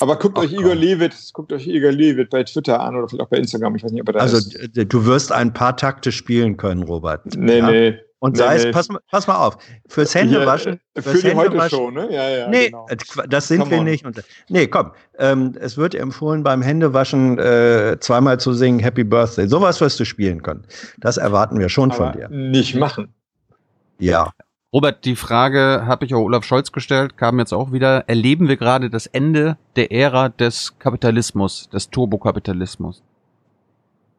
Aber guckt euch Igor Levit, guckt euch Igor Levit bei Twitter an oder vielleicht auch bei Instagram. Ich weiß nicht, ob er da also, ist. Also du wirst ein paar Takte spielen können, Robert. Nee, ja? nee. Und sei es, pass, pass, mal auf, fürs Händewaschen. Ja, für die heute Show, ne? Ja, ja. Nee, genau. Äh, das sind Come wir on. nicht. Und, nee, komm. Ähm, es wird empfohlen, beim Händewaschen äh, zweimal zu singen Happy Birthday. Sowas wirst du spielen können. Das erwarten wir schon Aber von dir. Nicht machen. Ja. Robert, die Frage habe ich auch Olaf Scholz gestellt, kam jetzt auch wieder. Erleben wir gerade das Ende der Ära des Kapitalismus, des Turbokapitalismus?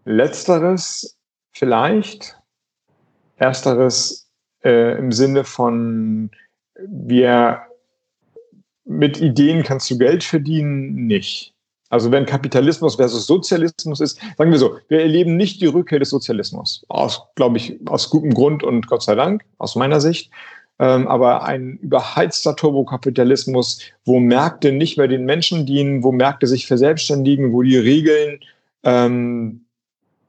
Letzteres vielleicht Ersteres äh, im Sinne von, wir mit Ideen kannst du Geld verdienen, nicht. Also wenn Kapitalismus versus Sozialismus ist, sagen wir so, wir erleben nicht die Rückkehr des Sozialismus. Aus, glaube ich, aus gutem Grund und Gott sei Dank, aus meiner Sicht. Ähm, aber ein überheizter Turbokapitalismus, wo Märkte nicht mehr den Menschen dienen, wo Märkte sich verselbstständigen, wo die Regeln ähm,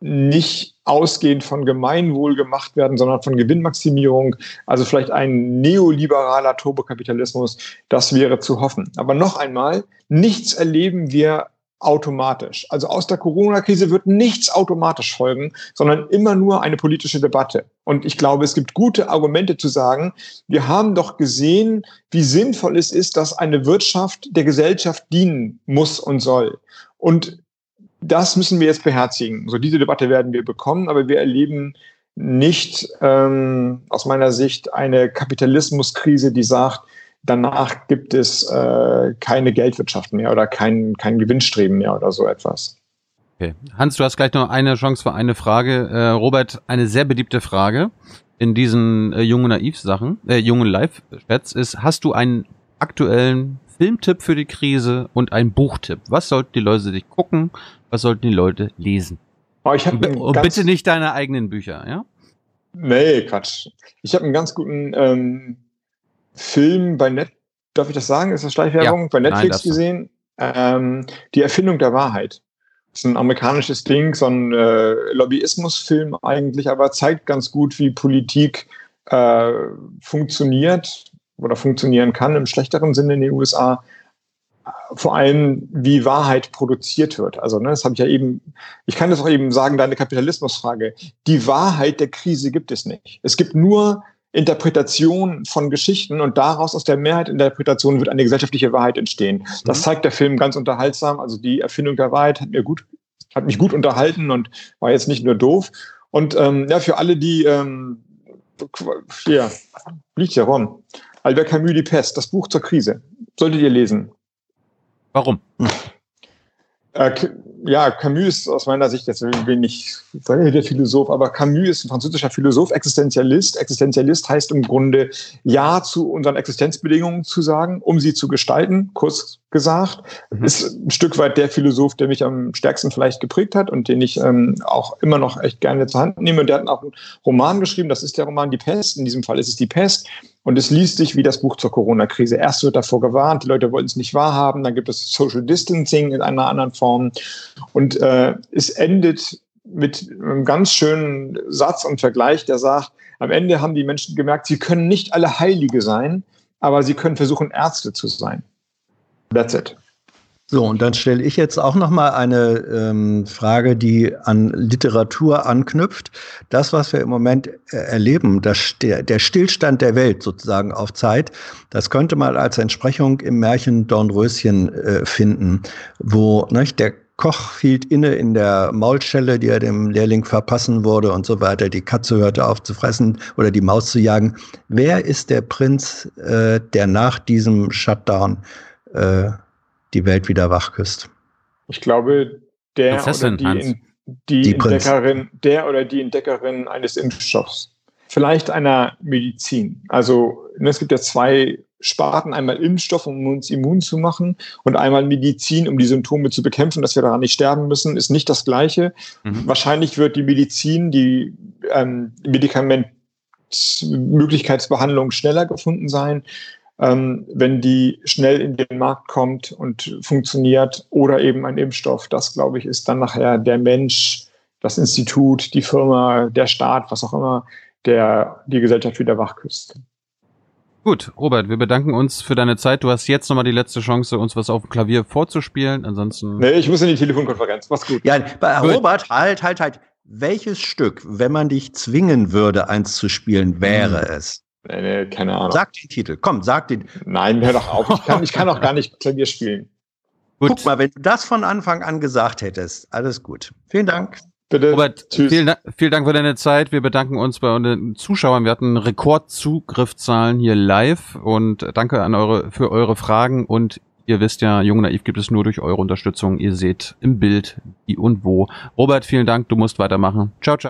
nicht ausgehend von Gemeinwohl gemacht werden, sondern von Gewinnmaximierung. Also vielleicht ein neoliberaler Turbokapitalismus, das wäre zu hoffen. Aber noch einmal, nichts erleben wir automatisch. Also aus der Corona-Krise wird nichts automatisch folgen, sondern immer nur eine politische Debatte. Und ich glaube, es gibt gute Argumente zu sagen, wir haben doch gesehen, wie sinnvoll es ist, dass eine Wirtschaft der Gesellschaft dienen muss und soll. Und das müssen wir jetzt beherzigen. So diese Debatte werden wir bekommen, aber wir erleben nicht ähm, aus meiner Sicht eine Kapitalismuskrise, die sagt, danach gibt es äh, keine Geldwirtschaft mehr oder kein, kein Gewinnstreben mehr oder so etwas. Okay. Hans, du hast gleich noch eine Chance für eine Frage. Äh, Robert, eine sehr beliebte Frage in diesen äh, jungen Naiv-Sachen, äh, jungen Live-Chats ist, hast du einen aktuellen Filmtipp für die Krise und einen Buchtipp? Was sollten die Leute sich gucken? Was sollten die Leute lesen? Oh, ich und bitte nicht deine eigenen Bücher, ja? Nee, Quatsch. Ich habe einen ganz guten ähm, Film bei Net, darf ich das sagen? Ist das Schleichwerbung? Ja. Bei Netflix Nein, gesehen. Ähm, die Erfindung der Wahrheit. Das ist ein amerikanisches Ding, so ein äh, Lobbyismusfilm eigentlich, aber zeigt ganz gut, wie Politik äh, funktioniert oder funktionieren kann im schlechteren Sinne in den USA vor allem, wie Wahrheit produziert wird. Also, ne, das habe ich ja eben, ich kann das auch eben sagen, deine Kapitalismusfrage. Die Wahrheit der Krise gibt es nicht. Es gibt nur Interpretation von Geschichten und daraus aus der Mehrheit Interpretation wird eine gesellschaftliche Wahrheit entstehen. Das mhm. zeigt der Film ganz unterhaltsam. Also die Erfindung der Wahrheit hat mir gut, hat mich gut unterhalten und war jetzt nicht nur doof. Und ähm, ja, für alle, die ähm, hier liegt ja rum. Albert Camus, Die Pest, das Buch zur Krise. Solltet ihr lesen. Warum? Äh, ja, Camus ist aus meiner Sicht jetzt wenig der Philosoph, aber Camus ist ein französischer Philosoph, Existenzialist. Existenzialist heißt im Grunde Ja zu unseren Existenzbedingungen zu sagen, um sie zu gestalten, kurz gesagt. Mhm. Ist ein Stück weit der Philosoph, der mich am stärksten vielleicht geprägt hat und den ich ähm, auch immer noch echt gerne zur Hand nehme. Und der hat auch einen Roman geschrieben, das ist der Roman Die Pest. In diesem Fall ist es Die Pest. Und es liest sich wie das Buch zur Corona-Krise. Erst wird davor gewarnt, die Leute wollten es nicht wahrhaben, dann gibt es Social Distancing in einer anderen Form. Und äh, es endet mit einem ganz schönen Satz und Vergleich, der sagt, am Ende haben die Menschen gemerkt, sie können nicht alle Heilige sein, aber sie können versuchen, Ärzte zu sein. That's it. So, und dann stelle ich jetzt auch noch mal eine ähm, Frage, die an Literatur anknüpft. Das, was wir im Moment äh, erleben, das, der, der Stillstand der Welt sozusagen auf Zeit, das könnte man als Entsprechung im Märchen Dornröschen äh, finden, wo nicht, der Koch hielt inne in der Maulschelle, die er dem Lehrling verpassen wurde und so weiter. Die Katze hörte auf zu fressen oder die Maus zu jagen. Wer ist der Prinz, äh, der nach diesem Shutdown äh, die Welt wieder wachküsst. Ich glaube, der oder die, die, die Entdeckerin, der oder die Entdeckerin eines Impfstoffs. Vielleicht einer Medizin. Also ne, es gibt ja zwei Sparten, einmal Impfstoff, um uns immun zu machen, und einmal Medizin, um die Symptome zu bekämpfen, dass wir daran nicht sterben müssen, ist nicht das Gleiche. Mhm. Wahrscheinlich wird die Medizin, die ähm, Medikamentmöglichkeitsbehandlung schneller gefunden sein ähm, wenn die schnell in den Markt kommt und funktioniert oder eben ein Impfstoff. Das, glaube ich, ist dann nachher der Mensch, das Institut, die Firma, der Staat, was auch immer, der die Gesellschaft wieder wachküsst. Gut, Robert, wir bedanken uns für deine Zeit. Du hast jetzt nochmal die letzte Chance, uns was auf dem Klavier vorzuspielen. Ansonsten. Nee, ich muss in die Telefonkonferenz. Mach's gut. Ja, gut. Robert, halt, halt, halt. Welches Stück, wenn man dich zwingen würde, eins zu spielen, wäre hm. es? Nee, keine Ahnung. Sag den Titel. Komm, sag den. Nein, hör doch auf. Ich kann, ich kann auch gar nicht Klavier spielen. Gut. Guck mal, wenn du das von Anfang an gesagt hättest. Alles gut. Vielen Dank. Bitte. Robert, Tschüss. Vielen, vielen Dank für deine Zeit. Wir bedanken uns bei unseren Zuschauern. Wir hatten Rekordzugriffszahlen hier live und danke an eure, für eure Fragen und Ihr wisst ja, Jung Naiv gibt es nur durch eure Unterstützung. Ihr seht im Bild, wie und wo. Robert, vielen Dank. Du musst weitermachen. Ciao, ciao.